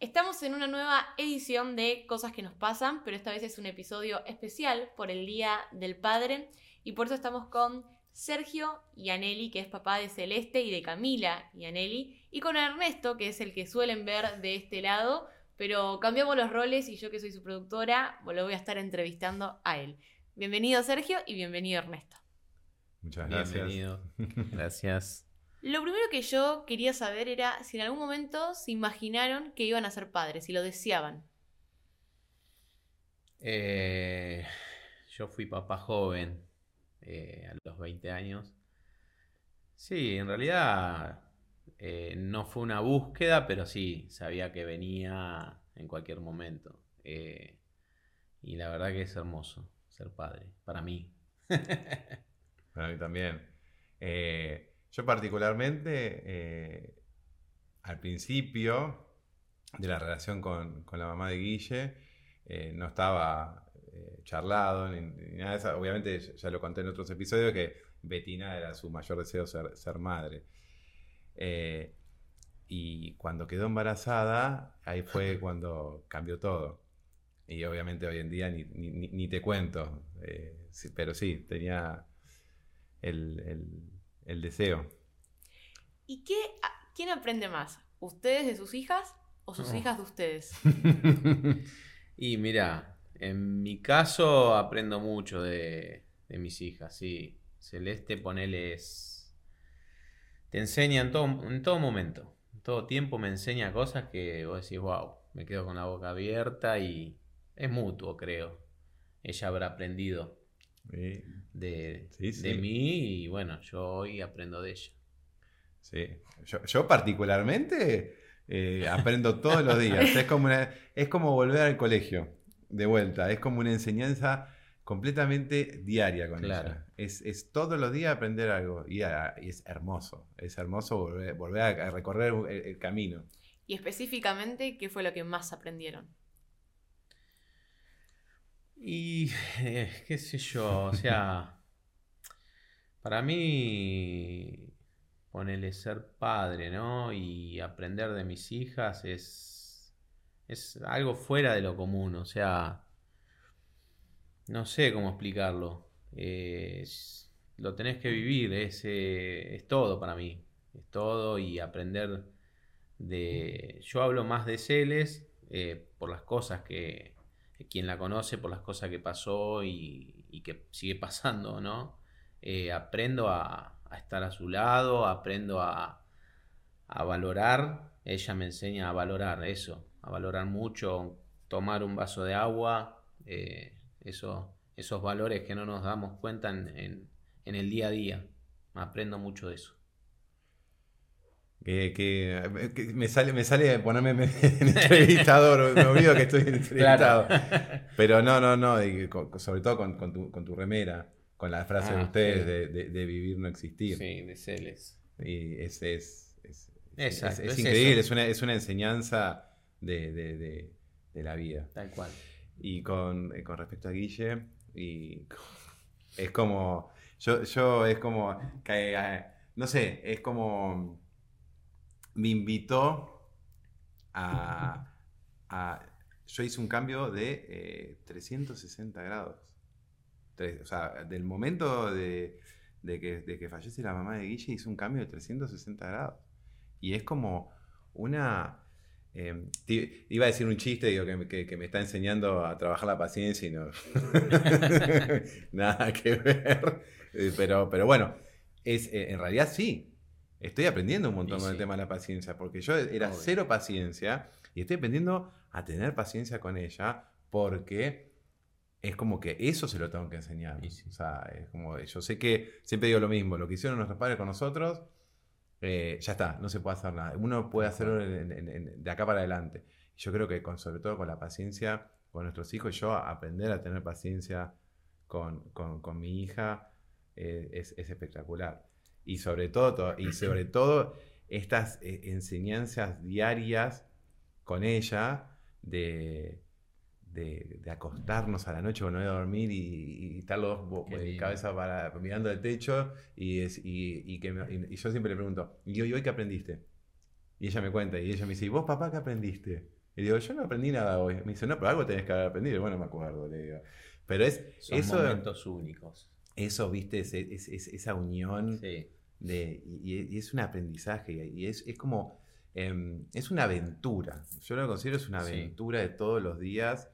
Estamos en una nueva edición de Cosas que nos pasan, pero esta vez es un episodio especial por el Día del Padre y por eso estamos con Sergio y Aneli, que es papá de Celeste y de Camila y Aneli, y con Ernesto, que es el que suelen ver de este lado, pero cambiamos los roles y yo que soy su productora, lo voy a estar entrevistando a él. Bienvenido Sergio y bienvenido Ernesto. Muchas gracias. Bienvenido. Gracias. Lo primero que yo quería saber era si en algún momento se imaginaron que iban a ser padres, si lo deseaban. Eh, yo fui papá joven, eh, a los 20 años. Sí, en realidad eh, no fue una búsqueda, pero sí, sabía que venía en cualquier momento. y la verdad que es hermoso ser padre, para mí. para mí también. Yo particularmente, eh, al principio de la relación con, la mamá de Guille, eh, no estaba eh, charlado ni, nada de eso. Obviamente ya lo conté en otros episodios que Betina era su mayor deseo ser, ser madre. y cuando quedó embarazada, ahí fue cuando cambió todo. Y obviamente hoy en día ni, te cuento. pero sí, tenía el el deseo. ¿Y qué, quién aprende más? ¿Ustedes de sus hijas o sus hijas de ustedes? y mira, en mi caso aprendo mucho de, mis hijas, sí. Celeste, poneles. Te enseña en todo, en todo momento. En todo tiempo me enseña cosas que vos decís, wow, me quedo con la boca abierta y es mutuo, creo. Ella habrá aprendido de, de mí y bueno, yo hoy aprendo de ella. Sí, yo, particularmente eh, aprendo todos los días. Es como, es como volver al colegio de vuelta, es como una enseñanza completamente diaria con ella. Es, todos los días aprender algo y, ah, es hermoso, es hermoso volver, a recorrer el camino. Y específicamente, ¿qué fue lo que más aprendieron? Y eh, qué sé yo, o sea, para mí ponerle ser padre, ¿no? Y aprender de mis hijas es, es algo fuera de lo común, o sea, no sé cómo explicarlo. lo tenés que vivir, es, eh, es todo para mí, es todo y aprender de... Yo hablo más de Celes eh, por las cosas que quien la conoce por las cosas que pasó y, que sigue pasando, ¿no? Eh, aprendo a, estar a su lado, aprendo a, valorar, ella me enseña a valorar eso, a valorar mucho, tomar un vaso de agua, eh, eso, esos valores que no nos damos cuenta en el día a día, aprendo mucho de eso. Que, me sale me sale ponerme en entrevistador, me olvido que estoy entrevistado. Pero no, no, no, sobre todo con, tu, con, tu, remera, con la frase de ah, ustedes de, vivir no existir. Sí, de Celes. Y es, es, es, increíble, es, una, es una enseñanza de, la vida. Tal cual. Y con, eh, con respecto a Guille, y es como, yo, yo es como, que, no sé, es como me invitó a, Yo hice un cambio de 360 eh, grados. o sea, del momento de, que, fallece la mamá de Guille, hice un cambio de 360 grados. Y es como una... Em, iba a decir un chiste digo, que, me está enseñando a trabajar la paciencia y no. Nada que ver. Eh, pero, pero bueno, es, eh, en realidad sí estoy aprendiendo un montón con el tema de la paciencia, porque yo era cero paciencia y estoy aprendiendo a tener paciencia con ella porque es como que eso se lo tengo que enseñar. O sea, es como, yo sé que siempre digo lo mismo, lo que hicieron nuestros padres con nosotros, eh, ya está, no se puede hacer nada. Uno puede hacerlo de acá para adelante. Yo creo que con, sobre todo con la paciencia con nuestros hijos, yo aprender a tener paciencia con, mi hija eh, es espectacular y sobre todo, y sobre todo estas eh, enseñanzas diarias con ella de, de, acostarnos a la noche cuando voy a dormir y, estar los dos eh, cabeza para, mirando el techo y, y, que yo siempre le pregunto, ¿y hoy, qué aprendiste? Y ella me cuenta y ella me dice, ¿y vos papá qué aprendiste? Y digo, yo no aprendí nada hoy. Me dice, no, pero algo tenés que haber aprendido. Bueno, me acuerdo, le digo. Pero es Son eso, momentos únicos. Eso, viste, es, es- es- esa unión Sí. de, y, y es un aprendizaje y es, es como, em, es una aventura. Yo lo considero es una Sí. aventura de todos los días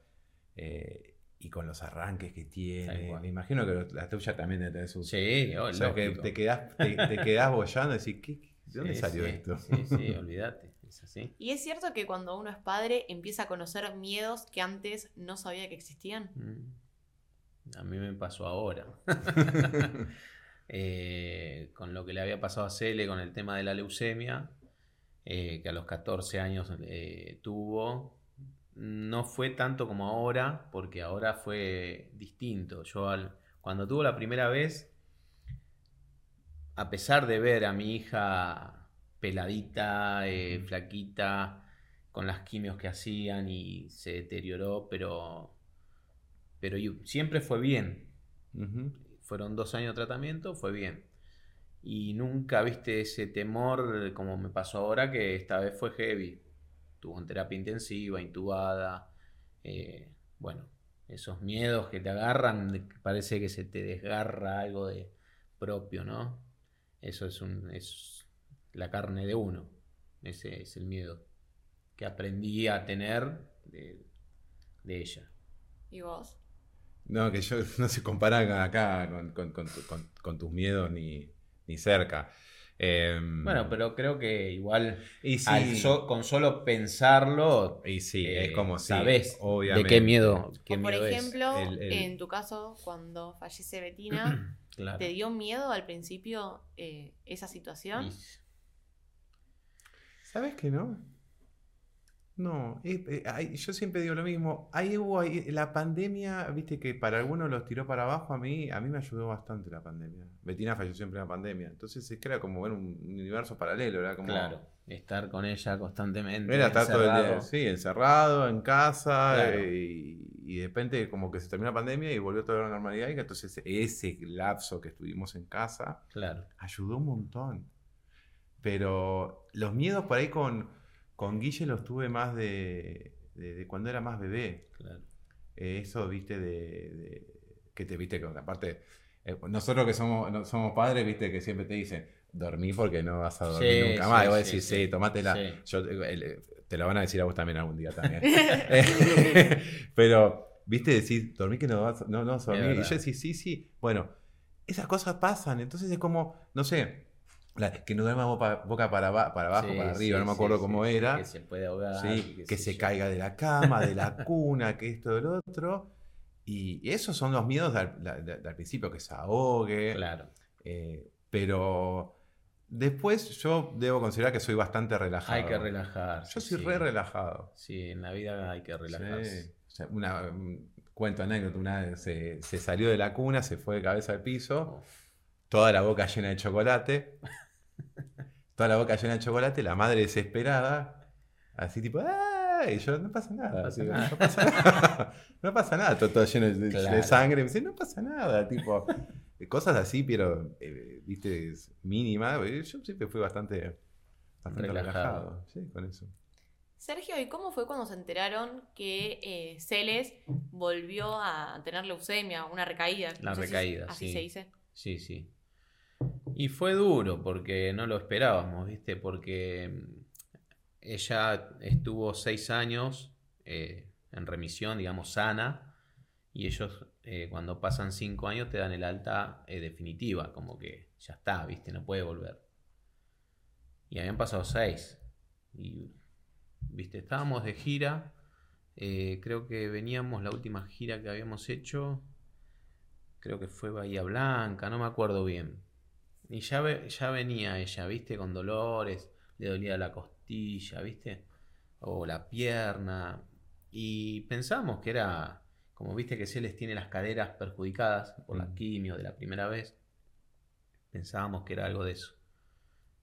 eh, y con los arranques que tiene. Me imagino que la tuya también debe tener sus... Sí, o sea, que te quedás, te, te quedás bollando y decís, ¿qué, qué- ¿de dónde Sí, salió sí, esto? Sí, sí, olvídate. Es así. Y es cierto que cuando uno es padre empieza a conocer miedos que antes no sabía que existían. Mm. A mí me pasó ahora. Eh, con lo que le había pasado a Cele con el tema de la leucemia, eh, que a los 14 años eh, tuvo. No fue tanto como ahora, porque ahora fue distinto. Yo al- cuando tuvo la primera vez, a pesar de ver a mi hija peladita, flaquita, con las quimios que hacían y se deterioró, pero, pero yo- siempre fue bien. Fueron dos años de tratamiento, fue bien. Y nunca viste ese temor como me pasó ahora, que esta vez fue heavy. Tuvo en terapia intensiva, intubada. eh, bueno, esos miedos que te agarran, parece que se te desgarra algo de propio, ¿no? Eso es, un, es la carne de uno. Ese es el miedo que aprendí a tener de, de ella. ¿Y vos? No, que yo no se comparan acá con, con- con- con- con tus miedos ni, ni cerca. Em, Bueno, pero creo que igual y sí, al so- con solo pensarlo y sí, eh, es como si, obviamente. de qué miedo, qué o por miedo es. ejemplo, El- el- en tu caso, cuando fallece Betina, Claro. ¿te dio miedo al principio eh, esa situación? Y- ¿Sabes que no? No, eh, yo siempre digo lo mismo. Ahí hubo ahí- la pandemia, viste que para algunos los tiró para abajo, a mí, a mí me ayudó bastante la pandemia. Betina falleció en plena pandemia. Entonces es que era como ver un universo paralelo, era como. Claro, estar con ella constantemente. Era estar todo el día, sí, encerrado en casa Claro. eh, y, y de repente como que se terminó la pandemia y volvió toda la normalidad y entonces ese lapso que estuvimos en casa Claro, ayudó un montón. Pero los miedos por ahí con, con Guille los tuve más de, de- de cuando era más bebé. claro. Eh, eso, viste, de, de- que te viste, que aparte, eh, nosotros que somos, no- somos padres, viste, que siempre te dicen, dormí porque no vas a dormir Sí, nunca sí, más. Y vos decís, sí. sí, tomátela. Yo, eh, el- te lo van a decir a vos también algún día también. Pero, viste, decís, dormí que no vas, no, no vas a dormir. Y yo decís, sí, sí. Bueno, esas cosas pasan. Entonces es como, no sé, la- que no duerma boca, para, aba- para abajo, Sí, para sí, arriba, no me acuerdo sí, cómo era. Que se puede ahogar. Que se yo. caiga de la cama, de la cuna, que esto, del otro. Y esos son los miedos del, del- del principio, que se ahogue. Claro. eh, pero después yo debo considerar que soy bastante relajado. Hay que relajarse. Yo soy re relajado. Sí, en la vida hay que relajarse. Una, un- cuento anécdota, una vez se, se salió de la cuna, se fue de cabeza al piso, toda la boca llena de chocolate. Toda la boca llena de chocolate, la madre desesperada, así tipo, ¡ah! Y yo, no pasa nada. No pasa digo, nada. no pasa nada. No pasa nada, todo, todo lleno de, sangre. Me dice, no pasa nada, tipo, cosas así, pero, eh, viste, es mínima. Yo siempre fui bastante, bastante Relajado. relajado. Sí, con eso. Sergio, ¿y cómo fue cuando se enteraron que eh, Celes volvió a tener leucemia, una recaída? La si recaída, así sí. se dice. Sí, sí. Y fue duro porque no lo esperábamos, ¿viste? Porque mm, ella estuvo seis años eh, en remisión, digamos, sana, y ellos eh, cuando pasan cinco años te dan el alta eh, definitiva, como que ya está, ¿viste? No puede volver. Y habían pasado seis. Y, ¿viste? Estábamos de gira. creo que veníamos, la última gira que habíamos hecho, creo que fue Bahía Blanca, no me acuerdo bien. Y ya, ve- ya venía ella, ¿viste? Con dolores, le dolía la costilla, ¿viste? O la pierna. Y pensamos que era, como viste que se les tiene las caderas perjudicadas por la Mm. quimio de la primera vez, pensábamos que era algo de eso.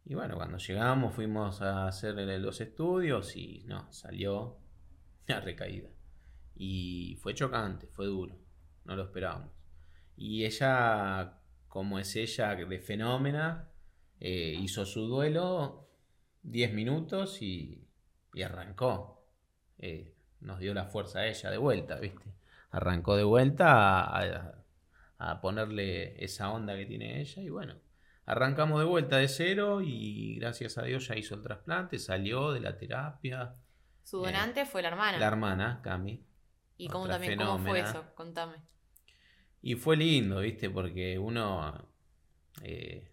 Y bueno, cuando llegamos fuimos a hacer los estudios y no, salió una recaída. Y fue chocante, fue duro, no lo esperábamos. Y ella, como es ella de fenómena, eh, hizo su duelo 10 minutos y, y arrancó. eh, nos dio la fuerza a ella de vuelta, ¿viste? Arrancó de vuelta a, a ponerle esa onda que tiene ella y bueno, arrancamos de vuelta de cero y gracias a Dios ya hizo el trasplante, salió de la terapia. Su donante fue la hermana. La hermana, Cami. ¿Y cómo también cómo fue eso? Contame. Y fue lindo, ¿viste? Porque uno, eh,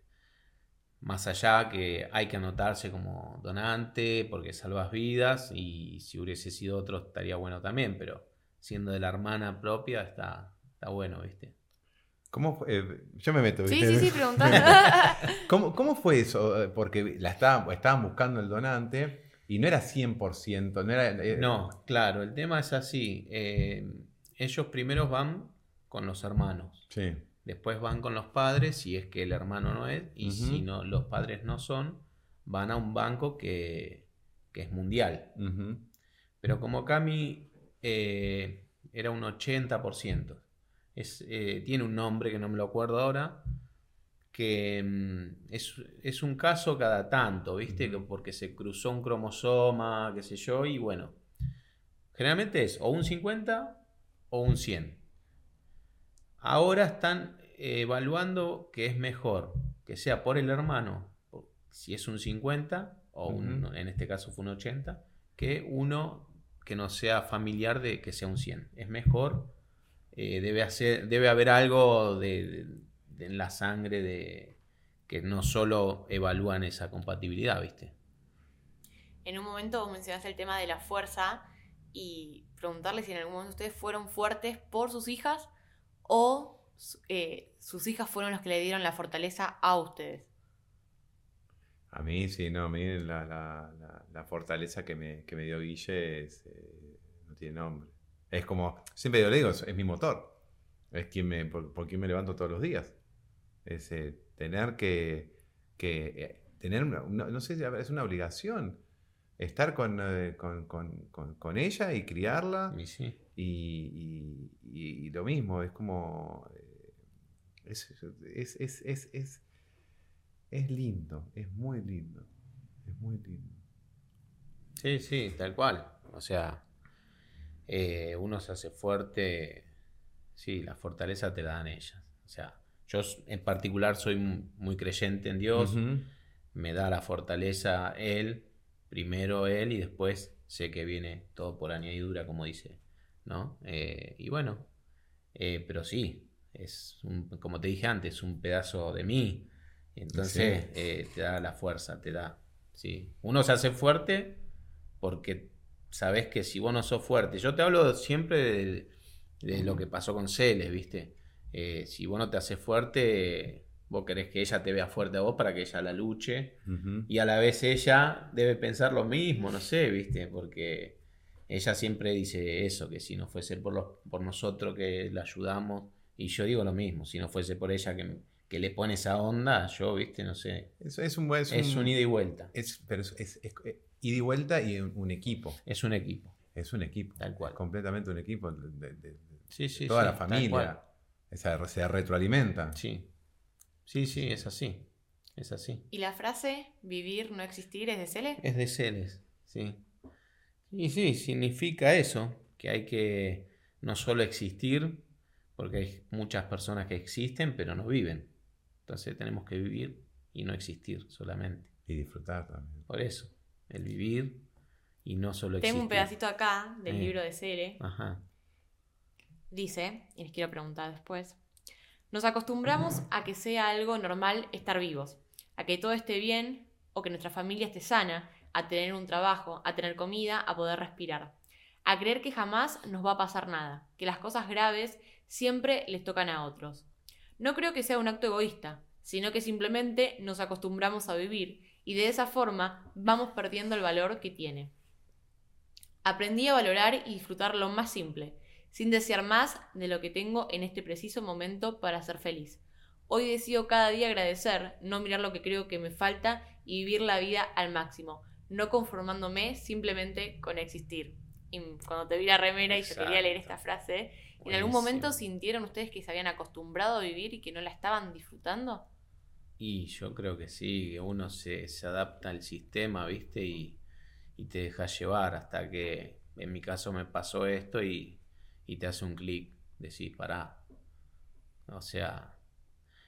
más allá que hay que anotarse como donante porque salvas vidas y si hubiese sido otro estaría bueno también, pero siendo de la hermana propia está, está bueno, ¿viste? ¿Cómo fue? Eh, yo me meto. ¿viste? Sí, sí, sí, preguntando. ¿Cómo, ¿Cómo, fue eso? Porque la estaban, estaban buscando el donante y no era 100%. No, era, eh, no claro, el tema es así. Eh, ellos primero van con los hermanos. Sí. Después van con los padres, si es que el hermano no es, y si no, los padres no son, van a un banco que, que es mundial. Pero como Cami era un 80%. Es, eh, tiene un nombre que no me lo acuerdo ahora, que mm, es, un caso cada tanto, ¿viste? Porque se cruzó un cromosoma, qué sé yo, y bueno, generalmente es o un 50 o un 100. Ahora están evaluando que es mejor que sea por el hermano, si es un 50, o en este caso fue un 80, que uno que no sea familiar de que sea un 100. Es mejor eh, debe, hacer, debe haber algo de, en la sangre de que no solo evalúan esa compatibilidad, ¿viste? En un momento mencionaste el tema de la fuerza y preguntarle si en algún momento ustedes fueron fuertes por sus hijas o eh, sus hijas fueron las que le dieron la fortaleza a ustedes. A mí sí, no, a mí la, fortaleza que me, dio Guille es, eh, no tiene nombre. Es como, siempre yo le digo, es, mi motor. Es quien me, por, quien me levanto todos los días. Es eh, tener que, eh, tener una, no sé, es una obligación estar con, eh, con, ella y criarla. Y, y, lo mismo, es como. Es, es, es, es, es, lindo, es muy lindo. Es muy lindo. Sí, sí, tal cual. O sea, eh, uno se hace fuerte, sí, la fortaleza te la dan ellas. O sea, yo en particular soy muy creyente en Dios, me da la fortaleza Él, primero Él y después sé que viene todo por añadidura, como dice, ¿no? Eh, y bueno, eh, pero sí, es como te dije antes, un pedazo de mí. Entonces te da la fuerza, te da. Sí. Uno se hace fuerte porque sabes que si vos no sos fuerte, yo te hablo siempre de, lo que pasó con Celes, ¿viste? Eh, si vos no te haces fuerte, vos querés que ella te vea fuerte a vos para que ella la luche. Y a la vez ella debe pensar lo mismo, no sé, ¿viste? Porque ella siempre dice eso, que si no fuese por, los, por nosotros que la ayudamos, y yo digo lo mismo, si no fuese por ella que, que le pone esa onda, yo, ¿viste? No sé. Es, es un buen... Es, un, ida y vuelta. Es, pero es, y de vuelta y un equipo. Es un equipo. Es un equipo. Tal cual. Completamente un equipo. De, sí, sí, toda la familia. Esa, se retroalimenta. Sí. Sí, sí, es así. Es así. ¿Y la frase vivir, no existir es de Celes? Es de Celes, sí. Y sí, significa eso, que hay que no solo existir, porque hay muchas personas que existen pero no viven. Entonces tenemos que vivir y no existir solamente. Y disfrutar también. Por eso el vivir y no solo existir. Tengo un pedacito acá del eh. libro de Cere. Ajá. Dice, y les quiero preguntar después, nos acostumbramos a que sea algo normal estar vivos, a que todo esté bien o que nuestra familia esté sana, a tener un trabajo, a tener comida, a poder respirar, a creer que jamás nos va a pasar nada, que las cosas graves siempre les tocan a otros. No creo que sea un acto egoísta, sino que simplemente nos acostumbramos a vivir y de esa forma vamos perdiendo el valor que tiene. Aprendí a valorar y disfrutar lo más simple, sin desear más de lo que tengo en este preciso momento para ser feliz. Hoy decido cada día agradecer, no mirar lo que creo que me falta y vivir la vida al máximo, no conformándome simplemente con existir. Y cuando te vi la remera y yo quería leer esta frase, ¿en algún momento sintieron ustedes que se habían acostumbrado a vivir y que no la estaban disfrutando? Y yo creo que sí, que uno se, adapta al sistema, ¿viste? Y, te deja llevar hasta que en mi caso me pasó esto y, y te hace un clic, decís, pará. O sea,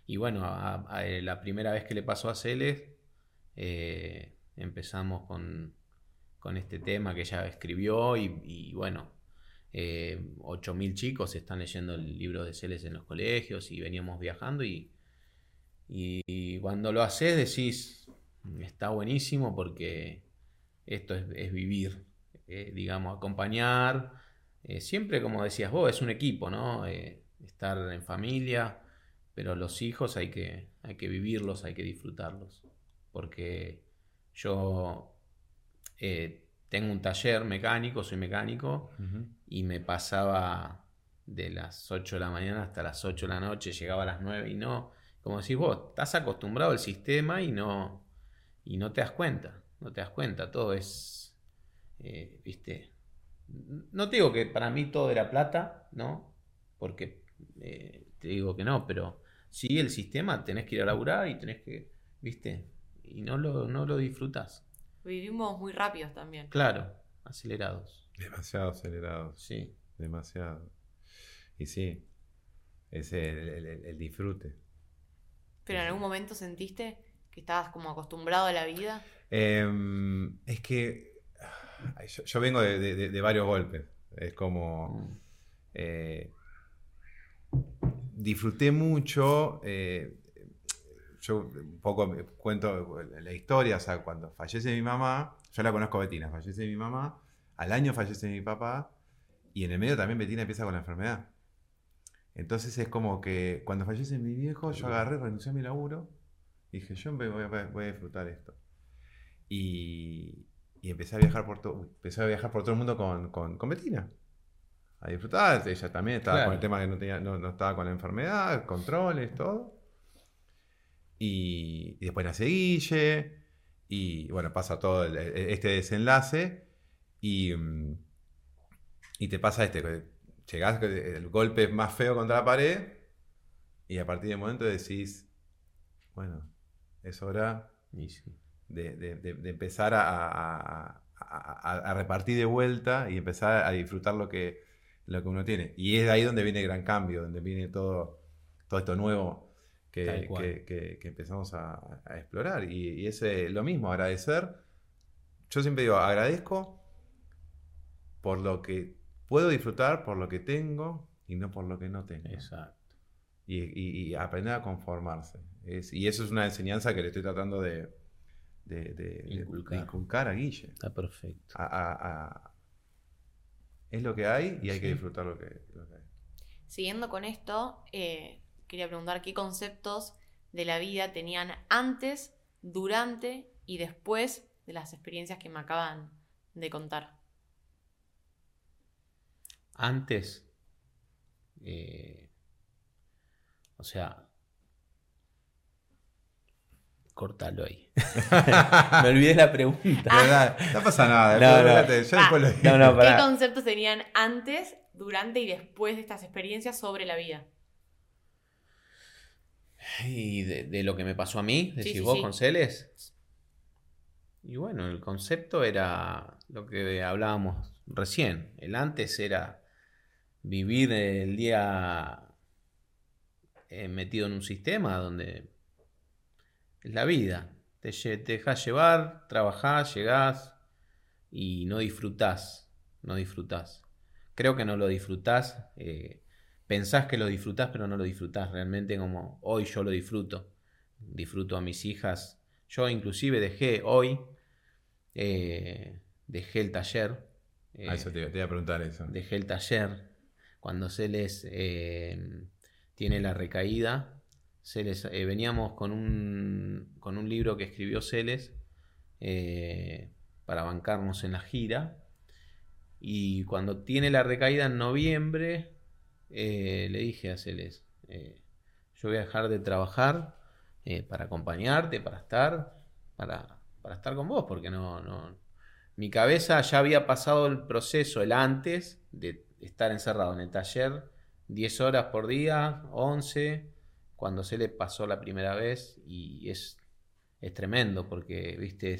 y bueno, a, la primera vez que le pasó a Celes, eh, empezamos con, con, este tema que ella escribió y, bueno, eh, 8.000 chicos están leyendo el libro de Celes en los colegios y veníamos viajando y, y, cuando lo haces decís, está buenísimo porque esto es, vivir, eh, digamos, acompañar. siempre, como decías vos, es un equipo, ¿no? estar en familia, pero los hijos hay que, hay que vivirlos, hay que disfrutarlos. Porque yo eh, tengo un taller mecánico, soy mecánico, y me pasaba de las 8 de la mañana hasta las 8 de la noche, llegaba a las 9 y no, como decís vos, estás acostumbrado al sistema y no, y no te das cuenta, no te das cuenta, todo es, eh, viste, no te digo que para mí todo era plata, ¿no? Porque eh, te digo que no, pero sí el sistema tenés que ir a laburar y tenés que, viste, y no lo, no lo disfrutas. Vivimos muy rápidos también. Claro, acelerados. Demasiado acelerados. Sí. Demasiado. Y sí, es el, disfrute. ¿Pero en algún momento sentiste que estabas como acostumbrado a la vida? Em, es que yo, vengo de, varios golpes. Es como... Mm. Eh, disfruté mucho. Eh, yo un poco cuento la historia, o sea, cuando fallece mi mamá, yo la conozco Betina, fallece mi mamá, al año fallece mi papá, y en el medio también Betina empieza con la enfermedad. Entonces es como que cuando fallece mi viejo, yo agarré, renuncié a mi laburo, y dije, yo voy a, disfrutar esto. Y, empecé a viajar por todo, empecé a viajar por todo el mundo con, con, con Betina a disfrutar. Ella también estaba con el tema que no, tenía, no, estaba con la enfermedad, controles, todo. Y, después nace Guille. Y bueno, pasa todo este desenlace. Y, mm, y te pasa este. Llegás, el golpe más feo contra la pared. Y a partir del momento decís, bueno, es hora de, empezar a, a, repartir de vuelta y empezar a disfrutar lo que, lo que uno tiene. Y es ahí donde viene el gran cambio, donde viene todo, todo esto nuevo que, que, empezamos a, explorar. Y, es lo mismo, agradecer. Yo siempre digo, agradezco por lo que puedo disfrutar, por lo que tengo y no por lo que no tengo. Exacto. Y, aprender a conformarse. y eso es una enseñanza que le estoy tratando de, de, inculcar. a Guille. Está perfecto. a, es lo que hay y hay que disfrutar lo que, hay. Siguiendo con esto, eh, quería preguntar qué conceptos de la vida tenían antes, durante y después de las experiencias que me acaban de contar. Antes, eh, o sea, cortalo ahí. Me olvidé la pregunta. Ah. No pasa nada. ¿Qué conceptos tenían antes, durante y después de estas experiencias sobre la vida? Y de, lo que me pasó a mí, decís vos con Celes. Y bueno, el concepto era lo que hablábamos recién. El antes era vivir el día eh, metido en un sistema donde es la vida. Te, te dejas llevar, trabajás, llegás y no disfrutás. No disfrutás. Creo que no lo disfrutás. Eh, pensás que lo disfrutás, pero no lo disfrutás realmente como hoy yo lo disfruto. Disfruto a mis hijas. Yo inclusive dejé hoy, eh, dejé el taller. ah, eso te, iba a preguntar eso. Dejé el taller. Cuando se les eh, tiene la recaída, eh, veníamos con un, con un libro que escribió Celes eh, para bancarnos en la gira. Y cuando tiene la recaída en noviembre, eh, le dije a Celes, yo voy a dejar de trabajar para acompañarte, para estar, para, para, estar con vos, porque no, no, mi cabeza ya había pasado el proceso, el antes de estar encerrado en el taller, 10 horas por día, 11, cuando se le pasó la primera vez y es, es tremendo porque, viste,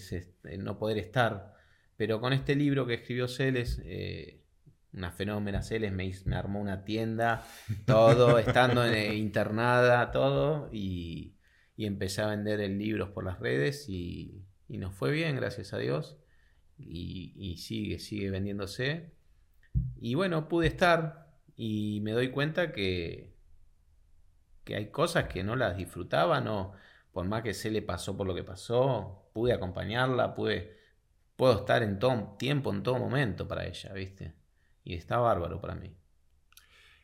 no poder estar. Pero con este libro que escribió Celes, eh, una fenómena Celes, me, me, armó una tienda, todo, estando eh, internada, todo, y, y, empecé a vender el libros por las redes y, y nos fue bien, gracias a Dios. Y, y, sigue, sigue vendiéndose. Y bueno, pude estar y me doy cuenta que, que hay cosas que no las disfrutaba, no, por más que se le pasó por lo que pasó, pude acompañarla, pude, puedo estar en todo tiempo, en todo momento para ella, ¿viste? Y está bárbaro para mí.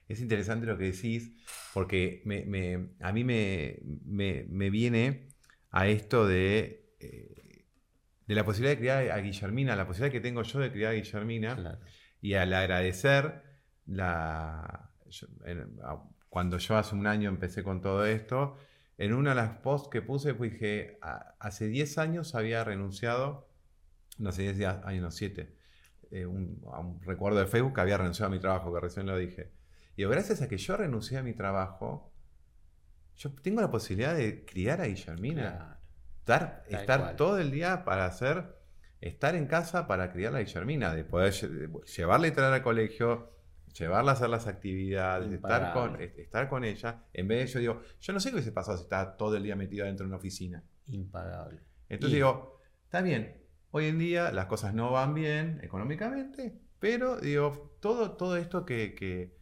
Es interesante lo que decís, porque a mí me, viene a esto de, eh, de la posibilidad de criar a Guillermina, la posibilidad que tengo yo de criar a Guillermina, y al agradecer la, cuando yo hace un año empecé con todo esto, en una de las posts que puse, pues dije, hace 10 años había renunciado, no sé, 10 años, no, 7, eh, un, a un recuerdo de Facebook que había renunciado a mi trabajo, que recién lo dije. Y gracias a que yo renuncié a mi trabajo, yo tengo la posibilidad de criar a Guillermina. Estar, estar todo el día para hacer, estar en casa para criar a Guillermina, de poder llevarla y traer al colegio, llevarla a hacer las actividades, estar con, estar con ella, en vez de yo digo, yo no sé qué hubiese pasado si estaba todo el día metido dentro de una oficina. Impagable. Entonces digo, está bien, hoy en día las cosas no van bien económicamente, pero digo, todo, todo esto que, que,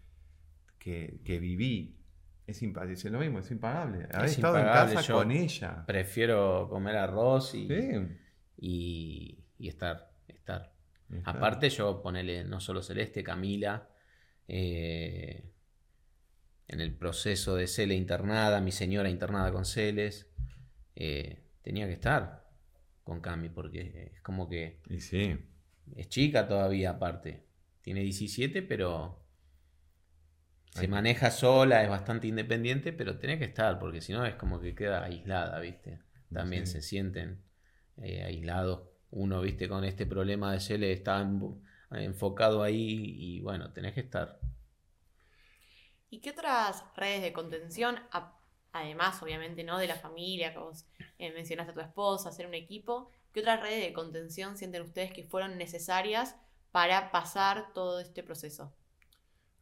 que, viví es, impagable, lo mismo, es impagable. Haber estado en casa con ella. Prefiero comer arroz y, y, y estar, estar. Aparte yo ponele no solo Celeste, Camila, eh, en el proceso de Cele internada, mi señora internada con Celes, eh, tenía que estar con Cami, porque es como que... sí. Es chica todavía aparte. Tiene 17, pero se maneja sola, es bastante independiente, pero tiene que estar, porque si no es como que queda aislada, ¿viste? También se sienten eh, aislados. Uno, ¿viste? Con este problema de Cele está enfocado ahí y bueno, tenés que estar. ¿Y qué otras redes de contención, además obviamente no de la familia, que eh, mencionaste a tu esposa, hacer un equipo, qué otras redes de contención sienten ustedes que fueron necesarias para pasar todo este proceso?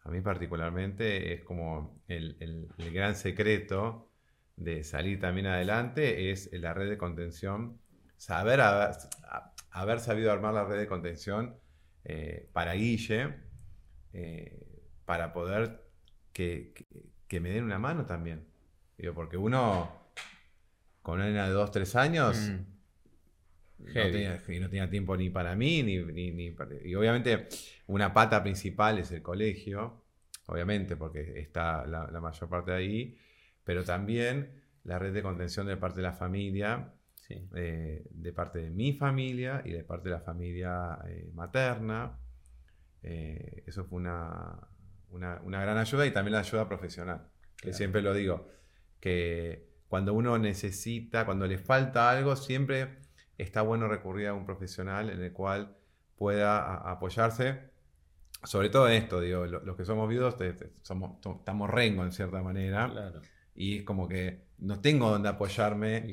A mí particularmente es como el, gran secreto de salir también adelante es la red de contención, saber haber sabido armar la red de contención eh, para Guille, eh, para poder que, me den una mano también. Digo, porque uno con una nena de 2, 3 años mm. no, tenía, no, tenía, tiempo ni para mí, ni, ni, y obviamente una pata principal es el colegio, obviamente, porque está la, mayor parte de ahí, pero también la red de contención de parte de la familia, eh, de parte de mi familia y de parte de la familia eh, materna. Eh, eso fue una, una, gran ayuda y también la ayuda profesional. Que siempre lo digo, que cuando uno necesita, cuando le falta algo, siempre está bueno recurrir a un profesional en el cual pueda apoyarse. Sobre todo en esto, digo, los que somos viudos somos, estamos rengo en cierta manera. Y es como que no tengo donde apoyarme.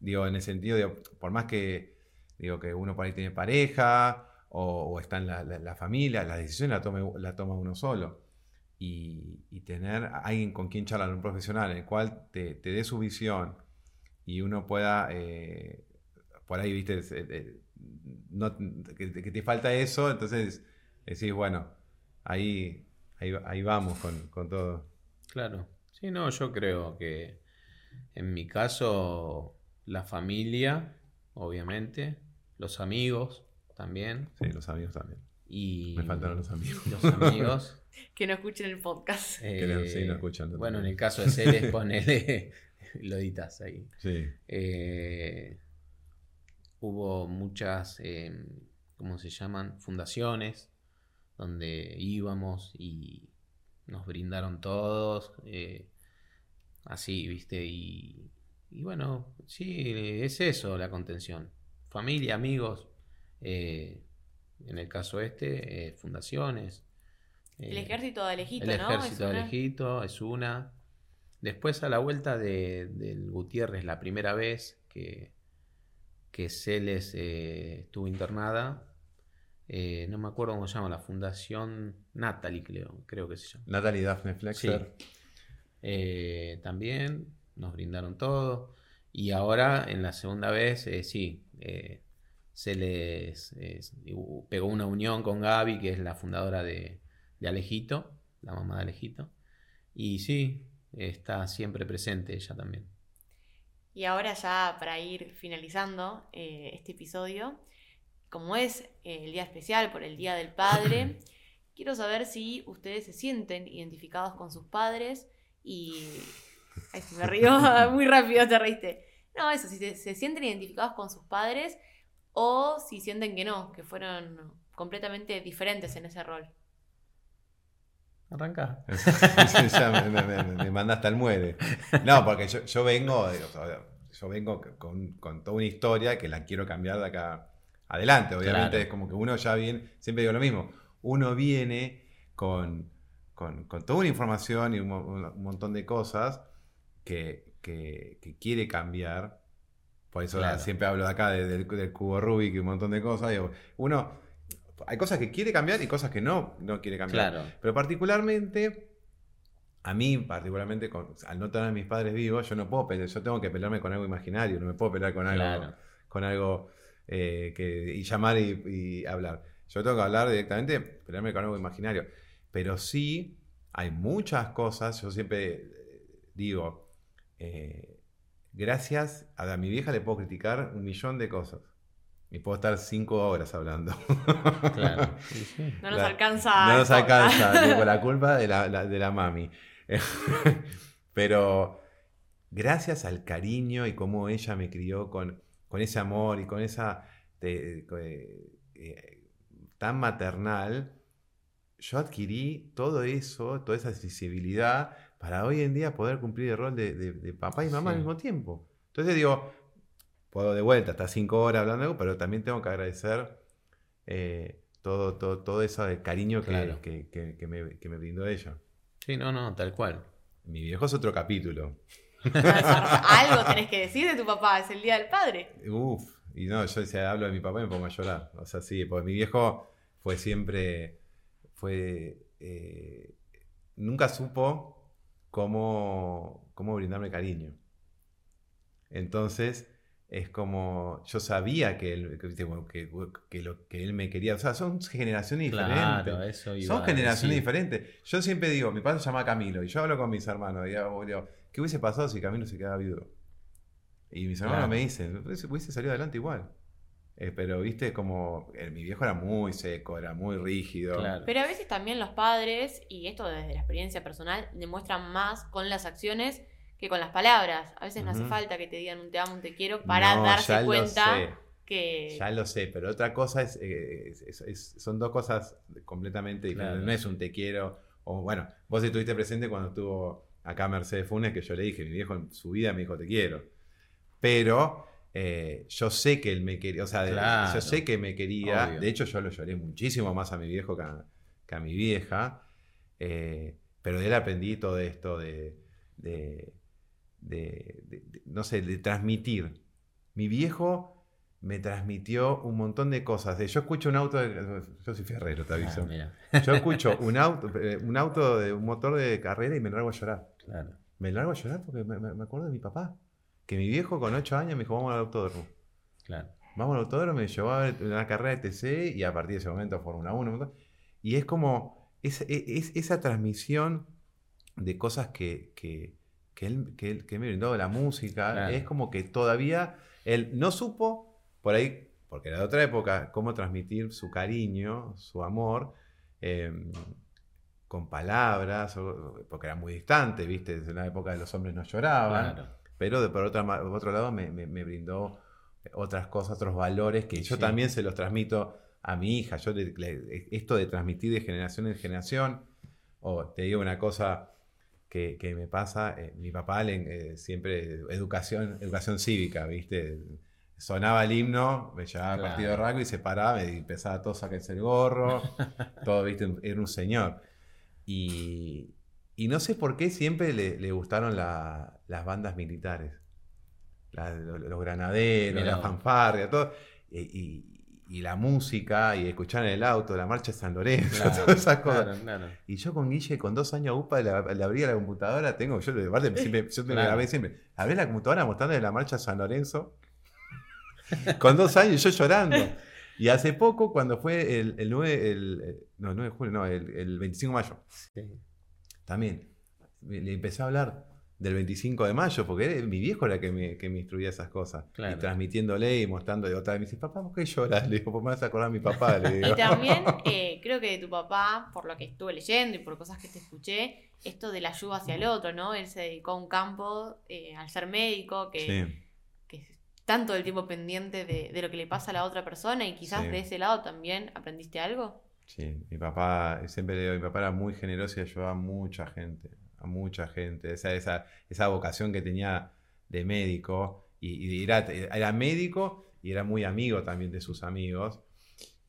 Digo, en el sentido, de, por más que, digo, que uno por ahí tiene pareja o, está en la, familia, la decisión la toma, la toma uno solo. Y, tener a alguien con quien charlar, un profesional, en el cual te, dé su visión y uno pueda, eh, por ahí, viste, eh, no, que, te falta eso, entonces decís, bueno, ahí, ahí, vamos con, con todo. Claro. Sí, no, yo creo que en mi caso, la familia, obviamente, los amigos también. Sí, los amigos también. Y Me faltaron los amigos. Los amigos. que no escuchen el podcast. Eh, sí, no escuchan. Bueno, en el caso de Celes, ponele, lo editas ahí. Sí. Eh, hubo muchas, em, ¿cómo se llaman? Fundaciones donde íbamos y nos brindaron todos. Eh, así, ¿viste? Y, y, bueno, sí, es eso la contención. Familia, amigos, eh, en el caso este, eh, fundaciones. El ejército de Alejito, El ejército de Alejito es una. Después a la vuelta de, del Gutiérrez, la primera vez que, que Celes estuvo internada, eh, no me acuerdo cómo se llama, la Fundación Natalie, creo, creo que se llama. Natalie Daphne Flexer. Eh, también nos brindaron todo. Y ahora, en la segunda vez, eh, sí, se les pegó una unión con Gaby, que es la fundadora de, de Alejito, la mamá de Alejito. Y sí, está siempre presente ella también. Y ahora ya para ir finalizando este episodio, como es eh, el día especial por el Día del Padre, quiero saber si ustedes se sienten identificados con sus padres y... Ay, me río muy rápido, te reíste. No, eso, si se, sienten identificados con sus padres o si sienten que no, que fueron completamente diferentes en ese rol. Arranca. me, manda hasta el muere. No, porque yo, vengo, yo vengo con, con, toda una historia que la quiero cambiar de acá adelante. Obviamente es como que uno ya viene, siempre digo lo mismo, uno viene con, con, toda una información y un, montón de cosas que, quiere cambiar. Por eso siempre hablo de acá del, cubo Rubik y un montón de cosas. uno, hay cosas que quiere cambiar y cosas que no, no quiere cambiar. Pero particularmente, a mí, particularmente, al no tener a mis padres vivos, yo no puedo pelear, yo tengo que pelearme con algo imaginario, no me puedo pelear con algo, con algo eh, que, y llamar y, hablar. Yo tengo que hablar directamente, pelearme con algo imaginario. Pero sí, hay muchas cosas, yo siempre eh, digo, eh, gracias a, mi vieja le puedo criticar un millón de cosas. Y puedo estar cinco horas hablando. Claro. No nos alcanza. No nos alcanza, digo, la culpa de la, de la mami. Pero gracias al cariño y cómo ella me crió con con ese amor y con esa eh, eh, tan maternal, yo adquirí todo eso, toda esa sensibilidad para hoy en día poder cumplir el rol de, papá y mamá al mismo tiempo. Entonces digo, puedo de vuelta, hasta cinco horas hablando, pero también tengo que agradecer eh, todo, todo, todo ese cariño que, que, me, que me brindó ella. Sí, no, no, tal cual. Mi viejo es otro capítulo. Algo tenés que decir de tu papá, es el día del padre. Uf, y no, yo si hablo de mi papá me pongo a llorar. O sea, sí, porque mi viejo fue siempre, fue, eh, nunca supo cómo, cómo brindarme cariño. Entonces, es como, yo sabía que él, que, lo, que él me quería, o sea, son generaciones diferentes. son generaciones diferentes. Yo siempre digo, mi padre se llama Camilo, y yo hablo con mis hermanos, y digo, ¿Qué hubiese pasado si Camilo se quedaba viudo? Y mis hermanos me dicen, hubiese salido adelante igual. Eh, pero viste como eh, mi viejo era muy seco, era muy rígido. Pero a veces también los padres, y esto desde la experiencia personal, demuestran más con las acciones que con las palabras. A veces no hace falta que te digan un te amo, un te quiero para darse cuenta que... Ya lo sé, pero otra cosa eh, es, son dos cosas completamente diferentes. No es un te quiero, o bueno, vos estuviste presente cuando estuvo acá Mercedes Funes, que yo le dije, mi viejo en su vida me dijo te quiero. Pero eh, yo sé que él me quería, o sea, yo sé que me quería. De hecho, yo lo lloré muchísimo más a mi viejo que a, mi vieja. Eh, pero de él aprendí todo esto de, de, no sé, de transmitir. Mi viejo me transmitió un montón de cosas. Yo escucho un auto, de, yo soy ferrero, te aviso. Ah, yo escucho un auto, eh, un auto de un motor de carrera y me largo a llorar. Me largo a llorar porque me, acuerdo de mi papá. Que mi viejo con 8 años me dijo, vamos al autódromo. Claro. Vamos al autódromo, me llevó a una carrera de TC y a partir de ese momento Fórmula 1. Y es como es, esa transmisión de cosas que, que, él, que, me brindó, la música, es como que todavía él no supo, por ahí, porque era de otra época, cómo transmitir su cariño, su amor. Em, con palabras, porque era muy distante, ¿viste? Desde la época de los hombres no lloraban. Pero de, por, otra, otro lado me, brindó otras cosas, otros valores que yo también se los transmito a mi hija. Yo esto de transmitir de generación en generación, o te digo una cosa que, me pasa, eh, mi papá le, eh, siempre educación, educación cívica, ¿viste? Sonaba el himno, me llevaba al partido de rugby y se paraba y empezaba todo a sacarse el gorro, todo, ¿viste? Era un señor. Y, no sé por qué siempre le, gustaron las bandas militares. los, granaderos, la fanfarria, todo. Y, y la música y escuchar en el auto la marcha de San Lorenzo, Claro, todas esas cosas. claro, claro. Y yo con Guille, con dos años UPA, le, le abría la computadora, tengo, yo de parte, siempre, yo Claro. grabé siempre, abrí la computadora mostrando la marcha de San Lorenzo, con dos años yo llorando. Y hace poco, cuando fue el, el 9, el, eh, no, el 9 de julio, no, el, el 25 de mayo, Sí. también me- le empecé a hablar del 25 de mayo, porque era mi viejo era que me, que me instruía esas cosas. Claro. Y transmitiéndole y mostrándole otra vez. Me dice, papá, ¿por qué lloras? Le digo, pues me vas a acordar a mi papá. Le digo. Y también eh, creo que de tu papá, por lo que estuve leyendo y por cosas que te escuché, esto de la ayuda hacia el otro, ¿no? Él se dedicó a un campo eh, al ser médico, que, Sí. que es tanto el tiempo pendiente de, de lo que le pasa a la otra persona y quizás Sí. de ese lado también aprendiste algo. Sí, mi papá, siempre le digo, mi papá era muy generoso y ayudaba a mucha gente, a mucha gente. Esa, esa, esa vocación que tenía de médico, y, y era, era médico y era muy amigo también de sus amigos,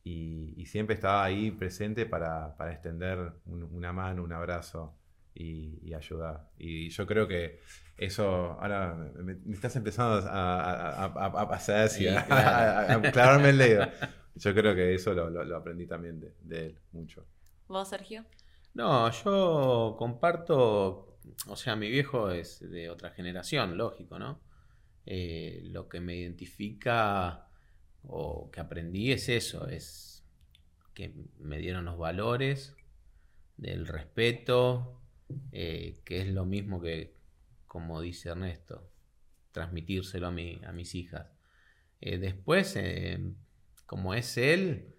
y, y siempre estaba ahí presente para, para extender un- una mano, un abrazo y, y ayudar. Y yo creo que eso, ahora me, me estás empezando a, a, a, a- a pasar así, Sí, a- a- a clavarme el dedo. Yo creo que eso lo, lo- lo aprendí también de, de él mucho. ¿Vos, Sergio? No, yo comparto, o sea, mi viejo es de otra generación, lógico, ¿no? Eh, lo que me identifica o que aprendí es eso, es que me dieron los valores del respeto, eh, que es lo mismo que, como dice Ernesto, transmitírselo a, mi, a mis hijas. Eh, después, como es él,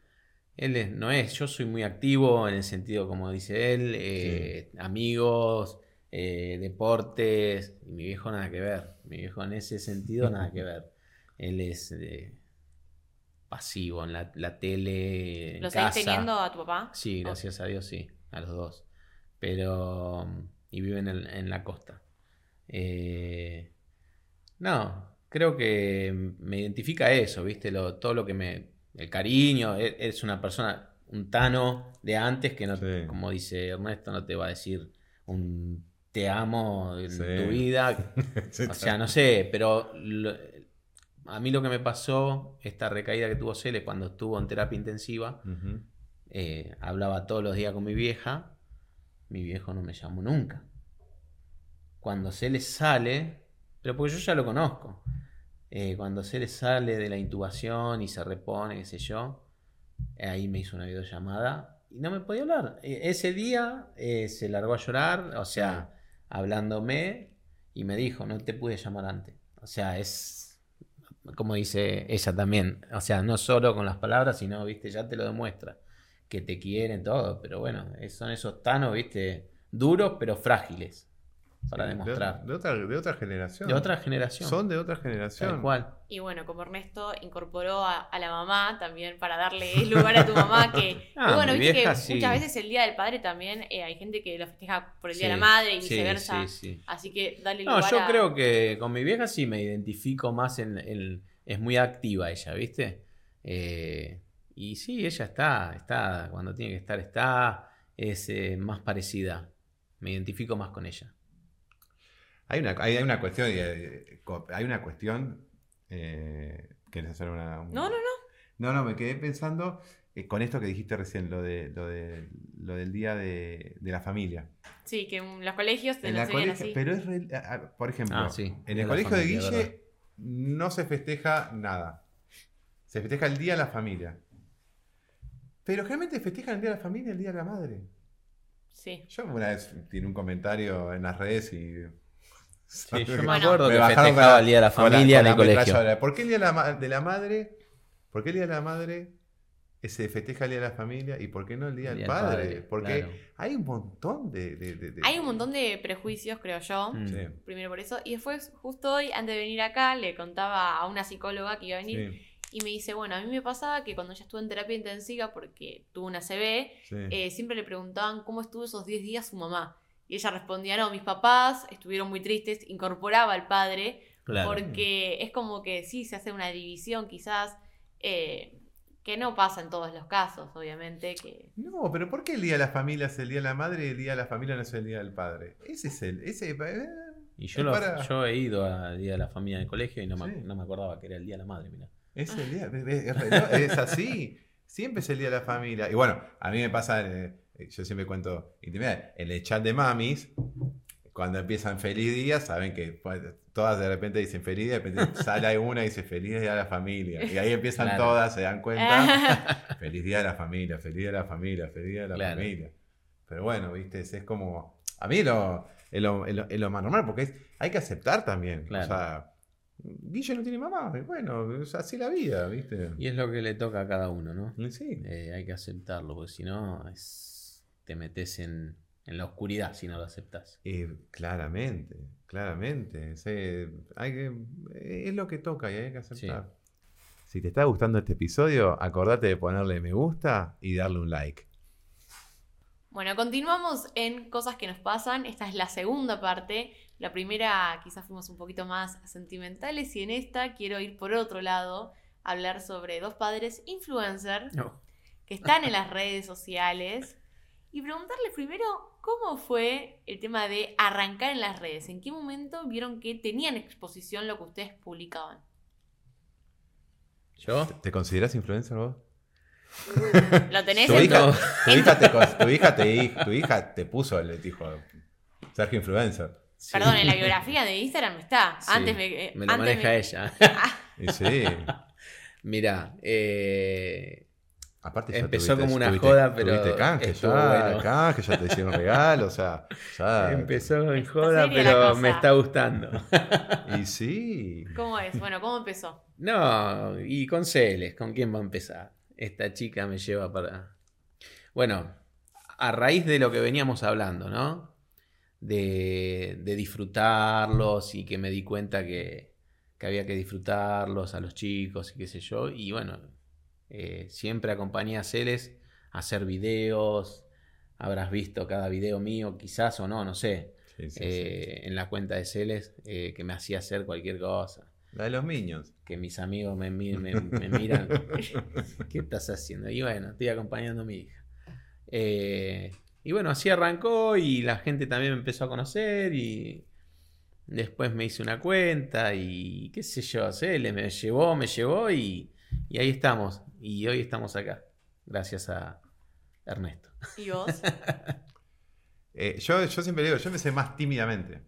él es- no es, yo soy muy activo en el sentido, como dice él, eh, amigos, eh, deportes, y mi viejo nada que ver, mi viejo en ese sentido nada que ver. Él es eh, pasivo en la, la tele, en ¿Lo seguís teniendo a tu papá? Sí, gracias a Dios, sí, a los dos. Pero. Y viven en, en la costa. No, creo que me identifica eso, ¿viste? Lo, todo lo que me. El cariño, e- es una persona, un Tano de antes que no, Sí. como dice Ernesto, no te va a decir un te amo en Sí. tu vida. O sea, no sé, pero lo- a mí lo que me pasó, esta recaída que tuvo Cele cuando estuvo en terapia intensiva, eh, hablaba todos los días con mi vieja, mi viejo no me llamó nunca. Cuando se le sale, pero porque yo ya lo conozco, eh, cuando se le sale de la intubación y se repone, qué sé yo, eh, ahí me hizo una videollamada y no me podía hablar. Eh, ese día eh, se largó a llorar, o sea, hablándome y me dijo, no te pude llamar antes. O sea, es como dice ella también, o sea, no solo con las palabras, sino, viste, ya te lo demuestra, que te quieren todo, pero bueno, son esos tanos, viste, duros pero frágiles para Sí, de- demostrar. De, otra, de otra generación. De otra generación. Son de otra generación. Tal cual. Y bueno, como Ernesto incorporó a, a la mamá también para darle el lugar a tu mamá, que Ah, y bueno, viste que sí. muchas veces el Día del Padre también eh, hay gente que lo festeja por el Día de la Madre y sí, viceversa. sí, sí. Así que dale No, lugar yo a- creo que con mi vieja sí me identifico más en, en- es muy activa ella, ¿viste? Eh, y sí, ella está, está, cuando tiene que estar, está, es eh, más parecida. Me identifico más con ella. Hay una, hay, hay una cuestión, eh, hay una cuestión. Eh, ¿Querés hacer una.? un- No, no, no. No, no, me quedé pensando eh, con esto que dijiste recién, lo, de, lo, de, lo del día de, de la familia. Sí, que en los colegios te En lo la colegio- así. pero es. re- ah, por ejemplo, Ah, sí, en el colegio familia, de ¿verdad? Guille no se festeja nada. Se festeja el día de la familia. Pero generalmente festejan el día de la familia y el día de la madre. Sí. Yo una vez tiene un comentario en las redes y. Sí, yo me acuerdo Me que bajaron festejaba el Día de la con Familia con en el colegio. ¿Por qué el día de la, de la madre? ¿Por qué el día de la madre se festeja el día de la familia y por qué no el día El del Día del padre? Padre, Porque claro. hay un montón de, de- de- de- Hay un montón de prejuicios, creo yo. Mm. Sí, Primero por eso. Y después, justo hoy, antes de venir acá, le contaba a una psicóloga que iba a venir. sí, Y me dice, bueno, a mí me pasaba que cuando ella estuvo en terapia intensiva, porque tuvo una CB, sí. eh, siempre le preguntaban cómo estuvo esos 10 días su mamá. Y ella respondía, no, mis papás estuvieron muy tristes, incorporaba al padre, Claro. porque es como que sí, se hace una división quizás, eh, que no pasa en todos los casos, obviamente, que... No, pero ¿por qué el día de la familia es el día de la madre y el día de la familia no es el día del padre? Ese es el. Ese, eh, Y yo, es lo- para- yo he ido al Día de la Familia en el colegio y no me, no me acordaba que era el Día de la Madre, mira. Es el día, es, es- es así. Siempre es el día de la familia. Y bueno, a mí me pasa, eh, yo siempre cuento intimidad, en el chat de mamis, cuando empiezan feliz día, saben que pues, todas de repente dicen feliz día, de repente sale una y dice feliz día de la familia. Y ahí empiezan Claro. todas, se dan cuenta. Feliz día de la familia, feliz día de la familia, feliz día de la Claro. familia. Pero bueno, viste, es, es como. A mí lo, es, lo, es lo- es lo más normal, porque es, hay que aceptar también. Claro. O sea, Guille no tiene mamá, bueno, es así la vida, viste. Y es lo que le toca a cada uno, ¿no? Sí. Eh, hay que aceptarlo, porque si no, es- te metes en, en la oscuridad si no lo aceptas. Eh, claramente, claramente. sí, hay que, es lo que toca y hay que aceptar. Si te está gustando este episodio, acordate de ponerle me gusta y darle un like. Bueno, continuamos en cosas que nos pasan. Esta es la segunda parte. La primera quizás fuimos un poquito más sentimentales y en esta quiero ir por otro lado, hablar sobre dos padres influencers No. que están en las redes sociales y preguntarles primero cómo fue el tema de arrancar en las redes. ¿En qué momento vieron que tenían exposición lo que ustedes publicaban? ¿Yo? ¿Te consideras influencer vos? ¿Lo tenés Tu en hija, tu- tu, hija te, tu, hija te, tu hija te puso el dijo Sergio Influencer. Sí. Perdón, en la biografía de Instagram está. Sí, Antes me, eh, Me lo antes maneja me- ella. Y sí. Mira, eh, Aparte ya Empezó tuviste- como una tuviste- joda, pero tuviste canje estuvo ya, bueno. canje, ya te hicieron regalo, o sea, ya. empezó en joda, pero me está gustando. Y sí. ¿Cómo es? Bueno, ¿cómo empezó? No, y con Celes, ¿con quién va a empezar? Esta chica me lleva para... Bueno, a raíz de lo que veníamos hablando, ¿no? De, de disfrutarlos y que me di cuenta que, que había que disfrutarlos a los chicos y qué sé yo. Y bueno, eh, siempre acompañé a Celes a hacer videos. Habrás visto cada video mío, quizás o no, no sé. Sí, sí, sí. eh, En la cuenta de Celes, eh, que me hacía hacer cualquier cosa La de los niños. que mis amigos me, me- me miran, ¿qué estás haciendo? Y bueno, estoy acompañando a mi hija. Y bueno, así arrancó y la gente también me empezó a conocer y después me hice una cuenta y qué sé yo, le me llevó, me llevó y, y ahí estamos. Y hoy estamos acá, gracias a Ernesto. ¿Y vos? Eh, yo, yo siempre digo, yo empecé más tímidamente.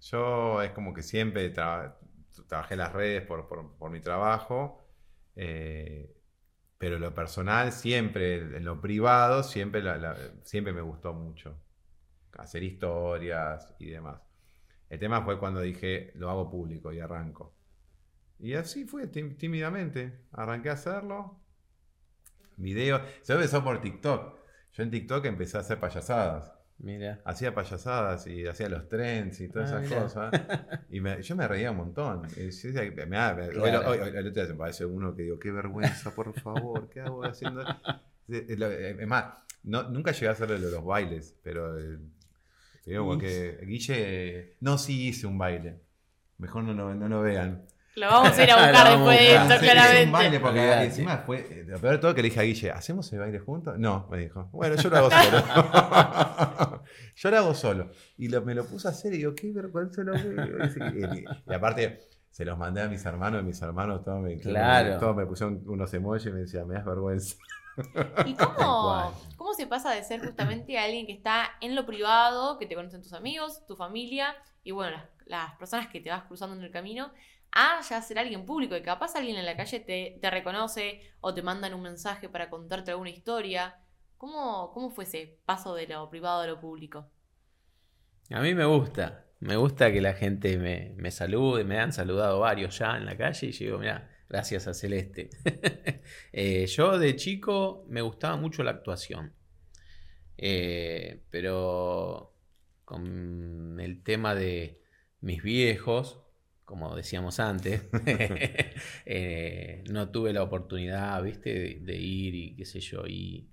Yo es como que siempre tra- trabajé en las redes por, por- por mi trabajo, eh, pero lo personal, siempre, en lo privado, siempre, la- la- siempre me gustó mucho hacer historias y demás. El tema fue cuando dije, lo hago público y arranco. Y así fue, tí- tímidamente. Arranqué a hacerlo. Video. Se empezó por TikTok. Yo en TikTok empecé a hacer payasadas. Mira, Hacía payasadas y hacía los trends y todas Ah, esas cosas. Y me- yo me reía un montón. Y yo decía, me- me- hoy- Claro. hoy- hoy- el otro día me parece uno que digo, qué vergüenza, por favor, ¿qué hago haciendo? Es lo- Es más, no, nunca llegué a hacer lo de los bailes, pero eh, digo que Guille, no, sí hice un baile. Mejor no, lo- no lo vean. Lo vamos a ir a buscar después de esto, Sí, hice un baile claramente. porque Olvidate. encima fue, eh, lo peor de todo que le dije a Guille, ¿hacemos el baile juntos? No, me dijo. Bueno, yo lo hago solo. yo lo hago solo. Y lo- me lo puse a hacer y digo, qué vergüenza lo veo. Y, y- aparte, se los mandé a mis hermanos, y mis hermanos todos me, Claro. todos me pusieron unos emojis y me decían, me das vergüenza. ¿Y cómo, cómo se pasa de ser justamente alguien que está en lo privado, que te conocen tus amigos, tu familia y bueno, las, las personas que te vas cruzando en el camino, a ya ser alguien público, que capaz alguien en la calle te, te reconoce o te mandan un mensaje para contarte alguna historia? ¿Cómo, ¿Cómo fue ese paso de lo privado a lo público? A mí me gusta. Me gusta que la gente me, me salude. Me han saludado varios ya en la calle y yo digo, mira, gracias a Celeste. Eh, yo de chico me gustaba mucho la actuación. Eh, pero con el tema de mis viejos, como decíamos antes, eh, no tuve la oportunidad, viste, de, ir y qué sé yo. Y,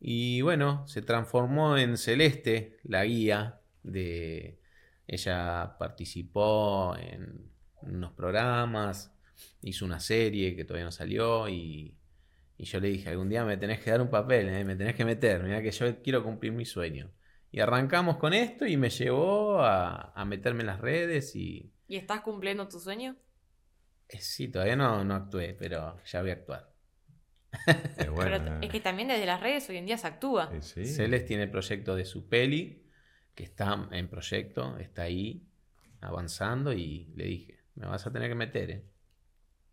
y bueno, se transformó en Celeste, la guía de... Ella participó en unos programas, hizo una serie que todavía no salió y, y yo le dije, algún día me tenés que dar un papel, ¿eh? me tenés que meter, mira que yo quiero cumplir mi sueño. Y arrancamos con esto y me llevó a, a meterme en las redes y... ¿Y estás cumpliendo tu sueño? Eh, Sí, todavía no, no actué, pero ya voy a actuar. Bueno, Pero eh. es que también desde las redes hoy en día se actúa. Eh, sí. Celes tiene el proyecto de su peli, que está en proyecto, está ahí avanzando y le dije, me vas a tener que meter, ¿eh?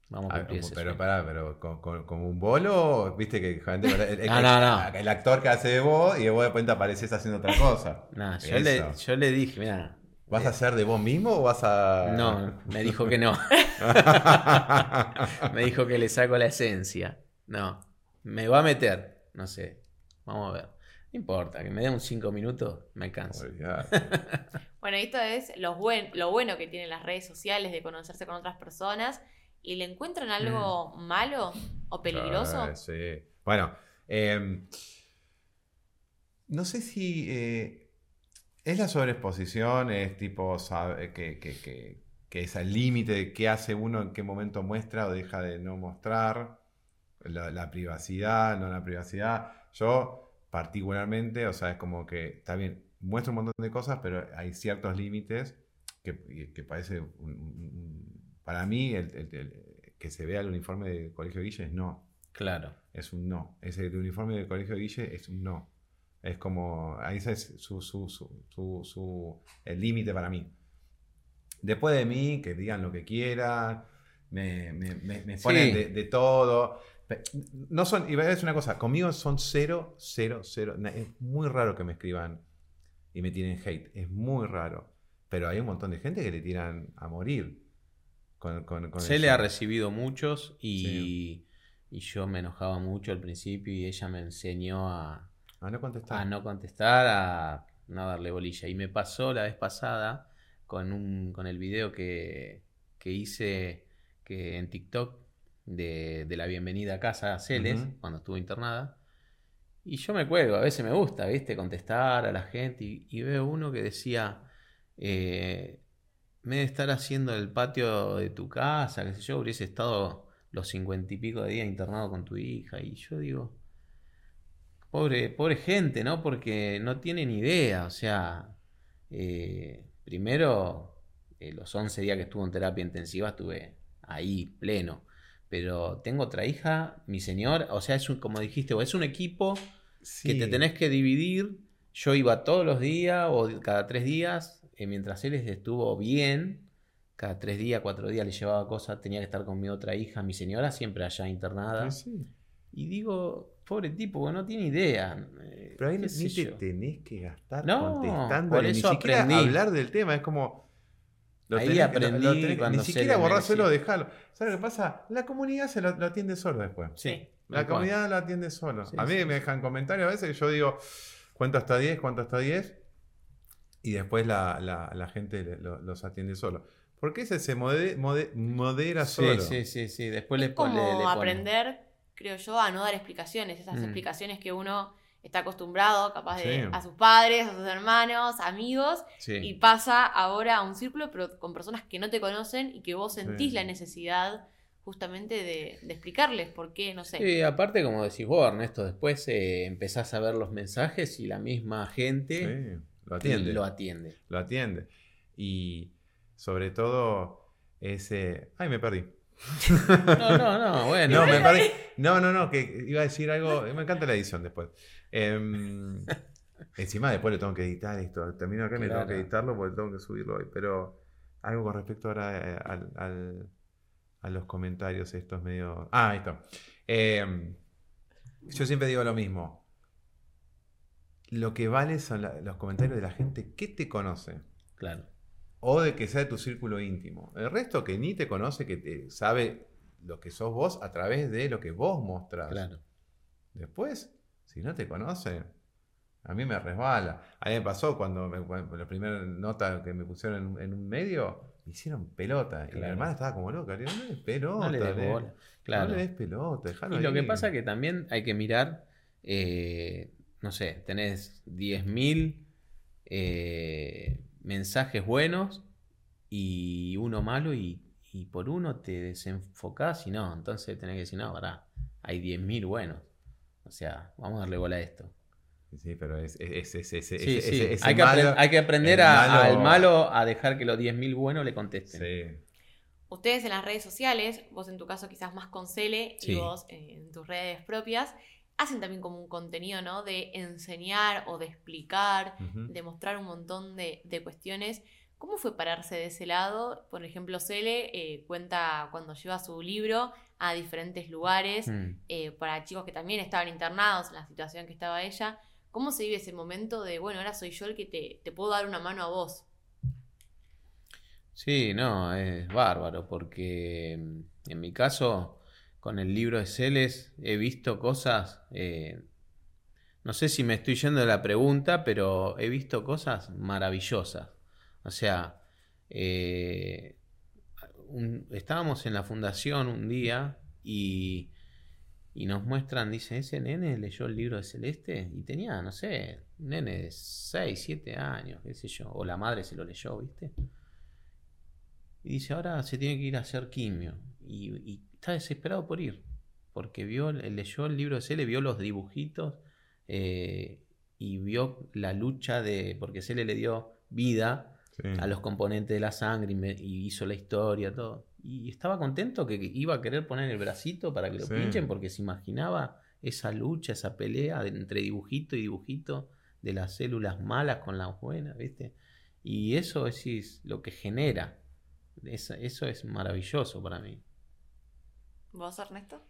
Vamos a Ah, como- ese pero sueño". pará, pero con, con- como un bolo, viste que generalmente- el, el- No, no, no. el actor que hace de vos y vos de repente apareces haciendo otra cosa. Yo, le, yo le dije, mira, ¿Vas a ser de vos mismo o vas a.? no, me dijo que no. me dijo que le saco la esencia. No, me va a meter, no sé, vamos a ver. No importa, que me dé un 5 minutos, me alcanza. Bueno, esto es lo, buen, lo bueno que tienen las redes sociales de conocerse con otras personas. ¿Y le encuentran algo malo o peligroso? Ah, sí. Bueno, eh, no sé si eh, es la sobreexposición, es tipo sabe- que, que, que- que es al límite de qué hace uno, en qué momento muestra o deja de no mostrar, la, la privacidad, no la privacidad. Yo particularmente, o sea, es como que está bien, muestro un montón de cosas, pero hay ciertos límites que, que parece, un- un- un- para mí, el, el- el- que se vea el uniforme del Colegio Guille es no. Claro. Es un no. Ese el uniforme del Colegio Guille es un no. Es como, ahí ese es su, su, su, su- el límite para mí. Después de mí, que digan lo que quieran, me, me, me- me ponen Sí. de, de todo. No son, y voy a decir una cosa, conmigo son cero, cero, cero. Es muy raro que me escriban y me tienen hate. Es muy raro. Pero hay un montón de gente que le tiran a morir. Con, con, con Se le ha recibido muchos y, y yo me enojaba mucho al principio y ella me enseñó a, Ah, no contestar. a no contestar, a no darle bolilla. Y me pasó la vez pasada con, un, con el video que, que hice que en TikTok de, de la bienvenida a casa a Celes, cuando estuvo internada. Y yo me cuelgo, a veces me gusta, ¿viste? Contestar a la gente. Y, y veo uno que decía, eh, me de estar haciendo el patio de tu casa, qué sé yo, hubiese estado los cincuenta y pico de días internado con tu hija. Y yo digo, pobre, pobre gente, ¿no? Porque no tienen idea. O sea, eh, primero, eh, los 11 días que estuvo en terapia intensiva estuve ahí, pleno. Pero tengo otra hija, mi señor, o sea, es un, como dijiste, es un equipo que te tenés que dividir. Yo iba todos los días o cada tres días, eh, mientras él estuvo bien, cada tres días, cuatro días le llevaba cosas, tenía que estar con mi otra hija, mi señora siempre allá internada. Sí, sí. Y digo, pobre tipo, que no tiene idea. eh, Pero ahí qué ni te tenés que gastar No, contestando, por ni siquiera aprendí. hablar del tema, es como... lo Ahí tenés aprendí tenés que- cuando ni siquiera borrárselo, dejarlo. ¿Sabes lo que pasa? La comunidad se lo, lo atiende solo después. Sí, La comunidad lo atiende solo. Sí, a mí sí, me dejan comentarios a veces que yo digo, cuento hasta 10, cuento hasta 10, y después la, la- la gente lo- los atiende solo. Porque ese se mode- mode- modera Sí, solo. sí, sí, sí. Después le Es pone. como le- le pone. aprender, creo yo, a no dar explicaciones. Esas Mm. explicaciones que uno está acostumbrado, capaz de Sí. a sus padres, a sus hermanos, amigos, Sí. y pasa ahora a un círculo, pero con personas que no te conocen y que vos sentís Sí. la necesidad justamente de, de explicarles por qué, no sé. Sí, aparte, como decís vos, Ernesto, después eh, empezás a ver los mensajes y la misma gente Sí, lo atiende. lo atiende. lo atiende. Y sobre todo ese... Ay, me perdí. No, no, no, bueno. No, me. No, no, no, que iba a decir algo. Me encanta la edición después. Em, encima después le tengo que editar esto. Termino acá y me tengo que editarlo porque tengo que subirlo hoy. Pero algo con respecto ahora eh, al, al- a los comentarios estos medio... Ah, está. Em, yo siempre digo lo mismo. Lo que vale son la- los comentarios de la gente que te conoce. Claro. O de que sea de tu círculo íntimo. El resto que ni te conoce, que te sabe lo que sos vos a través de lo que vos mostrás. Claro. Después, si no te conoce, a mí me resbala. A mí me pasó cuando, me- cuando la primera nota que me pusieron en, en un medio, me hicieron pelota. Y Claro. hermana estaba como loca. Le digo, no le des pelota. No le des le- bola. Claro. No le des pelota, dejalo Y lo que ahí". pasa que también hay que mirar, eh, no sé, tenés 10.000 eh, mensajes buenos y uno malo y, y por uno te desenfocás y no, entonces tenés que decir, no, pará, hay 10.000 buenos. O sea, vamos a darle bola a esto. Sí, pero es, es, es- es- es- Sí, ese- sí, ese hay, que malo- hay que aprender el a- malo- al malo a dejar que los 10.000 buenos le contesten. Sí. ustedes en las redes sociales, vos en tu caso quizás más con Cele y vos en tus redes propias, hacen también como un contenido, ¿no? De enseñar o de explicar, de mostrar un montón de, de cuestiones. ¿Cómo fue pararse de ese lado? Por ejemplo, Cele eh, cuenta cuando lleva su libro a diferentes lugares Mm. eh, para chicos que también estaban internados en la situación que estaba ella. ¿Cómo se vive ese momento de, bueno, ahora soy yo el que te, te puedo dar una mano a vos? Sí, no, es bárbaro, porque mm, en mi caso, con el libro de Celes, he visto cosas, eh, no sé si me estoy yendo de la pregunta, pero he visto cosas maravillosas. O sea, eh, estábamos en la fundación un día y, y nos muestran, dice, ese nene leyó el libro de Celeste y tenía, no sé, un nene de 6, 7 años, qué sé yo, o la madre se lo leyó, ¿viste? Y dice, ahora se tiene que ir a hacer quimio. Y, y está desesperado por ir. Porque vio, leyó el libro de Cele, vio los dibujitos eh, y vio la lucha de. Porque Cele le dio vida Sí. a los componentes de la sangre y, me- y hizo la historia, todo. Y estaba contento que iba a querer poner el bracito para que lo Sí. pinchen porque se imaginaba esa lucha, esa pelea entre dibujito y dibujito de las células malas con las buenas, ¿viste? Y eso es, es lo que genera. Eso es maravilloso para mí. ¿Vos, Ernesto?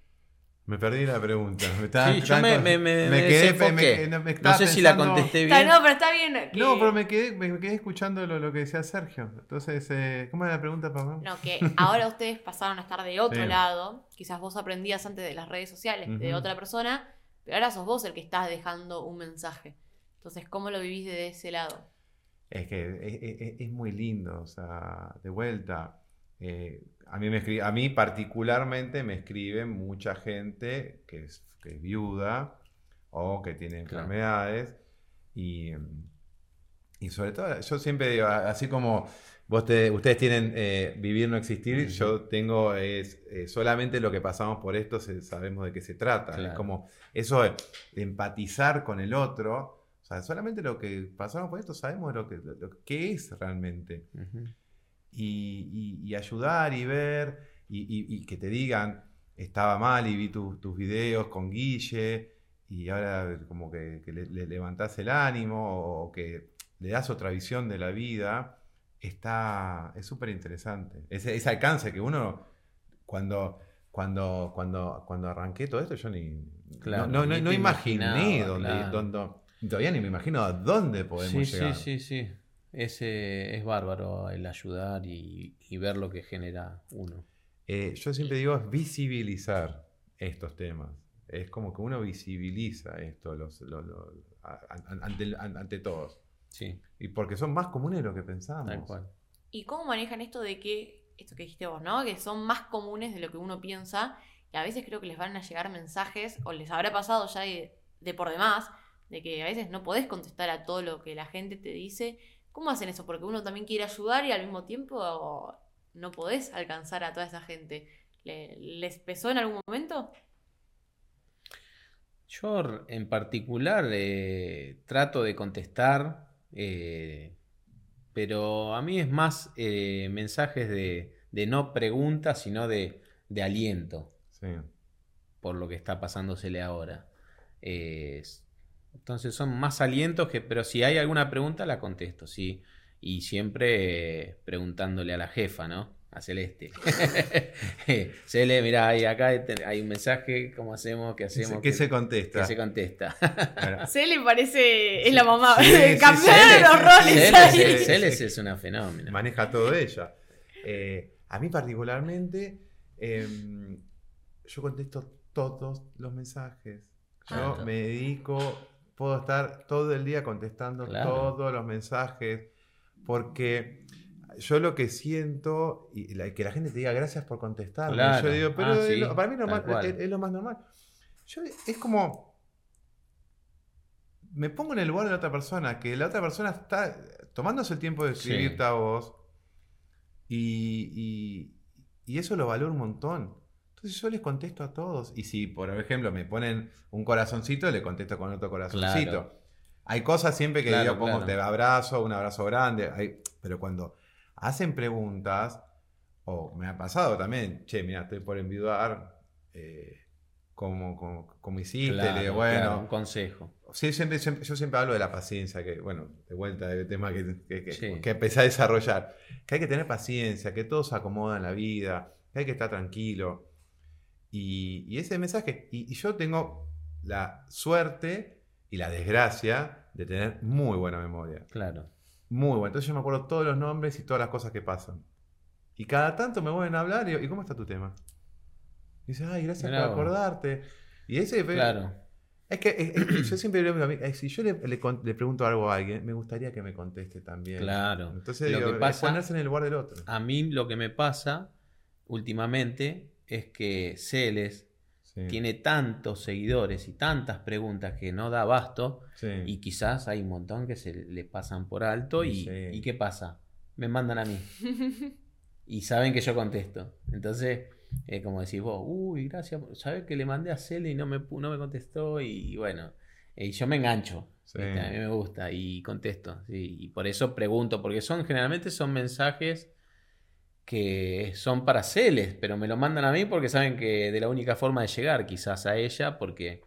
Me perdí la pregunta. Me, estaba- Sí, yo me, con- me, me- quedé- desenfoqué. me- me no sé si la contesté Está- bien. no, pero está bien. que- No, pero me quedé, me quedé escuchando lo, lo que decía Sergio. Entonces, eh, ¿cómo era la pregunta, papá? No, que ahora ustedes pasaron a estar de otro Sí. lado. Quizás vos aprendías antes de las redes sociales de otra persona, pero ahora sos vos el que estás dejando un mensaje. Entonces, ¿cómo lo vivís de ese lado? Es que es, es- es muy lindo, o sea, de vuelta. eh, a, mí me escri- a mí particularmente me escribe mucha gente que es, que es viuda o que tiene Claro. enfermedades y, y sobre todo, yo siempre digo, así como vos te- ustedes tienen eh, vivir no existir, yo tengo es, eh, solamente lo que pasamos por esto se- sabemos de qué se trata. Es Claro. como eso de, empatizar con el otro. O sea, solamente lo que pasamos por esto sabemos lo que, lo que es realmente. Y, y- y ayudar y ver y, que te digan, estaba mal y vi tu- tus videos con Guille y ahora como que, que le, le levantás el ánimo o que le das otra visión de la vida, está, es súper interesante. Ese, ese alcance que uno, cuando, cuando, cuando, cuando arranqué todo esto, yo ni, Claro, no, no, no- ni no te imaginé dónde, claro. dónde- todavía ni me imagino a dónde podemos Sí, llegar. sí, sí, sí. Ese es bárbaro el ayudar y, y ver lo que genera uno. Eh, yo siempre digo es visibilizar estos temas. Es como que uno visibiliza esto los, lo- lo- a- a- ante, an- ante todos. Sí, Y porque son más comunes de lo que pensamos. tal cual. ¿Y cómo manejan esto de que, esto que dijiste vos, ¿no? Que son más comunes de lo que uno piensa y a veces creo que les van a llegar mensajes o les habrá pasado ya de, de por demás, de que a veces no podés contestar a todo lo que la gente te dice. ¿Cómo hacen eso? Porque uno también quiere ayudar y al mismo tiempo no podés alcanzar a toda esa gente. ¿Le- ¿Les pesó en algún momento? Yo en particular eh, trato de contestar, eh, pero a mí es más eh, mensajes de, de no preguntas, sino de, de aliento Sí. por lo que está pasándosele ahora. Entonces son más alientos que, pero si hay alguna pregunta la contesto, sí. Y siempre eh, preguntándole a la jefa, ¿no? A Celeste. Cele, mira, hay acá hay un mensaje, ¿cómo hacemos? ¿Qué ¿Qué hacemos? qué se contesta? que se contesta. Bueno, Se le parece, es Sí. la mamá. Sí, Cele, los roles Cele, es una fenómena. maneja todo ella. Eh, a mí particularmente, em, yo contesto todos los mensajes. Yo Ah. me dedico, puedo estar todo el día contestando Claro. todos los mensajes, porque yo lo que siento, y la- que la gente te diga gracias por contestarme, Claro. yo digo, pero Ah, sí, lo- para mí es, tal normal- cual. es- es lo más normal. Yo, es como, me pongo en el lugar de la otra persona, que la otra persona está tomándose el tiempo de Sí. escribirte a vos y, y- y eso lo valoro un montón. Entonces yo les contesto a todos. Y si, por ejemplo, me ponen un corazoncito, le contesto con otro corazoncito. Claro. Hay cosas siempre que Claro, yo pongo claro. te abrazo, un abrazo grande. hay- pero cuando hacen preguntas, O me ha pasado también, che, mira, estoy por enviudar. Eh, como, como, como, hiciste, le digo, bueno, un consejo. Sí, siempre, siempre- yo siempre hablo de la paciencia, que bueno, de vuelta del tema que, que, que- Sí. que empecé a desarrollar, que hay que tener paciencia, que todo se acomoda en la vida, que hay que estar tranquilo. Y, y ese mensaje, y, y yo tengo la suerte y la desgracia de tener muy buena memoria, Claro. muy buena. Entonces yo me acuerdo todos los nombres y todas las cosas que pasan. Y cada tanto me vuelven a hablar y ¿y cómo está tu tema? Y dice, ay, gracias por acordarte. Y ese Claro. es que es- es- yo siempre le digo a si yo le, le con- le pregunto algo a alguien, me gustaría que me conteste también. Claro. Entonces Lo digo, que es pasa- ponerse en el lugar del otro. A mí lo que me pasa últimamente es que Celes Sí, tiene tantos seguidores y tantas preguntas que no da abasto sí. y quizás hay un montón que se le pasan por alto y. ¿y qué pasa? Me mandan a mí y saben que yo contesto. Entonces, eh, como decís vos, uy, gracias, sabés que le mandé a Cele y no me, no me contestó y, bueno, eh, y yo me engancho. A mí me gusta y contesto. sí, y por eso pregunto, porque son generalmente son mensajes que son para Celes, pero me lo mandan a mí porque saben que de la única forma de llegar quizás a ella, porque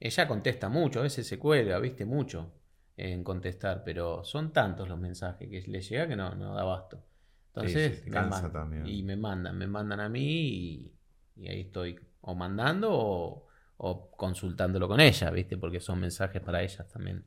ella contesta mucho, a veces se cuelga, viste, mucho en contestar, pero son tantos los mensajes que le llega que no, no da abasto. Entonces, sí, me mandan. también. y me mandan, me mandan a mí y, y ahí estoy o mandando o, o consultándolo con ella, viste, porque son mensajes para ellas también.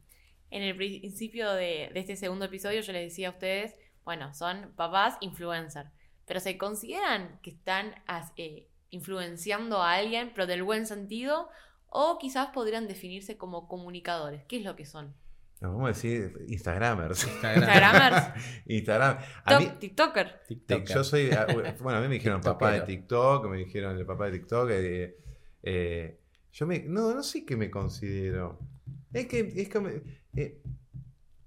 En el principio de, de este segundo episodio yo les decía a ustedes, bueno, son papás influencer, pero se consideran que están as- eh, influenciando a alguien, pero del buen sentido, o quizás podrían definirse como comunicadores. ¿Qué es lo que son? Nos vamos a decir Instagramers. Instagramers, Instagram. A mí, TikToker. TikToker. yo soy. ah, Bueno, a mí me dijeron papá de. TikTok, me dijeron el papá de TikTok. eh, eh, yo me. No, no sé qué me considero. Es que. Es como, eh,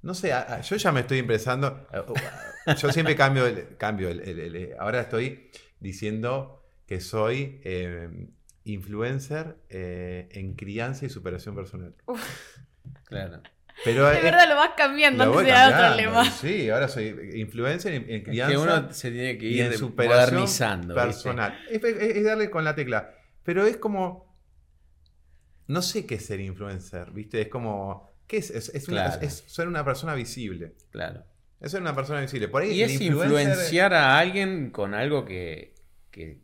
no sé, a- a- yo ya me estoy empezando. eh, Yo siempre cambio el. Cambio el, el- el- ahora estoy diciendo que soy eh, influencer eh, en crianza y superación personal. Claro. Pero, De eh, verdad lo vas cambiando lo antes de dar otro lema. Sí, ahora soy influencer en, en Es crianza que uno se tiene que y ir en de- superación modernizando. personal. Es, es- es darle con la tecla. Pero es como. No sé qué es ser influencer, ¿viste? Es como. ¿Qué es? Es, es una- Claro. es ser una persona visible. Claro. Es ser una persona visible. Por ahí Y es influencer- influenciar a alguien con algo que, que,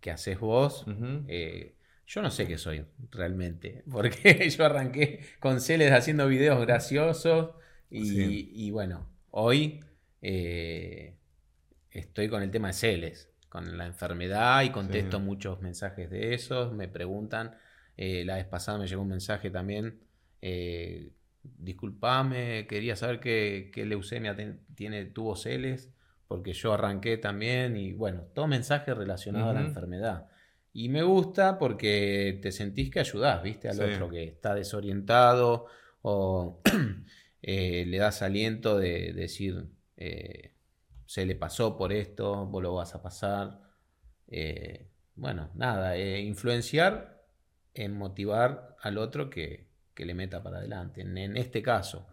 que haces vos. Eh, yo no sé qué soy realmente, porque yo arranqué con Celes haciendo videos graciosos y, Sí. y bueno, hoy eh, estoy con el tema de Celes, con la enfermedad y contesto Sí. muchos mensajes de esos, me preguntan, eh, la vez pasada me llegó un mensaje también, eh, disculpame, quería saber qué, qué leucemia ten- tiene, tuvo Celes, porque yo arranqué también y bueno, todo mensaje relacionado a la enfermedad. Y me gusta porque te sentís que ayudás, ¿viste? Al Sí. otro que está desorientado o eh, le das aliento de, decir, eh, se le pasó por esto, vos lo vas a pasar. Eh, bueno, nada, influenciar en motivar al otro que, que le meta para adelante. En, en este caso,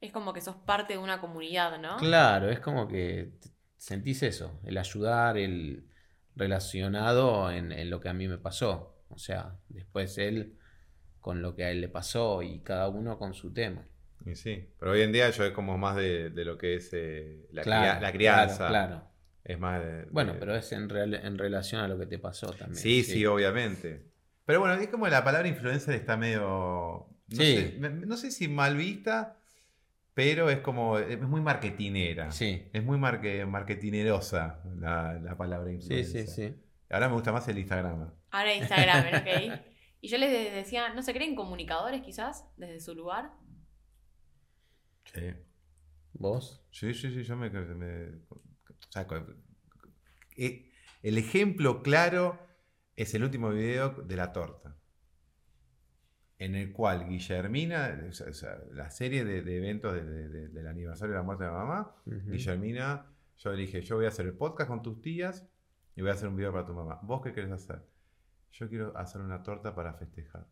Es como que sos parte de una comunidad, ¿no? claro, es como que sentís eso, el ayudar, el relacionado en, en lo que a mí me pasó. O sea, después él con lo que a él le pasó y cada uno con su tema. Y sí. Pero hoy en día yo es como más de, de lo que es eh, la, Claro, cria- la crianza. Claro, claro. Es más de- Bueno, pero es en, real- en relación a lo que te pasó también. Sí, sí, obviamente. Pero bueno, es como la palabra influencer está medio. No, Sí. sé, no sé si mal vista, pero es como. Es muy marketinera. Sí, Es muy marque, marketinerosa la, la palabra sí, influencer. sí, sí. Ahora me gusta más el Instagram. Ahora Instagram, ¿ok? Y yo les de- decía, ¿no se creen comunicadores quizás desde su lugar? Sí. ¿Vos? Sí, sí, sí, yo me. me- o sea, eh, el ejemplo claro es el último video de la torta. En el cual Guillermina, o sea, la serie de, de eventos de- de- de- del aniversario de la muerte de mamá, Ujú. Guillermina, yo le dije, yo voy a hacer el podcast con tus tías y voy a hacer un video para tu mamá. ¿Vos qué querés hacer? Yo quiero hacer una torta para festejar.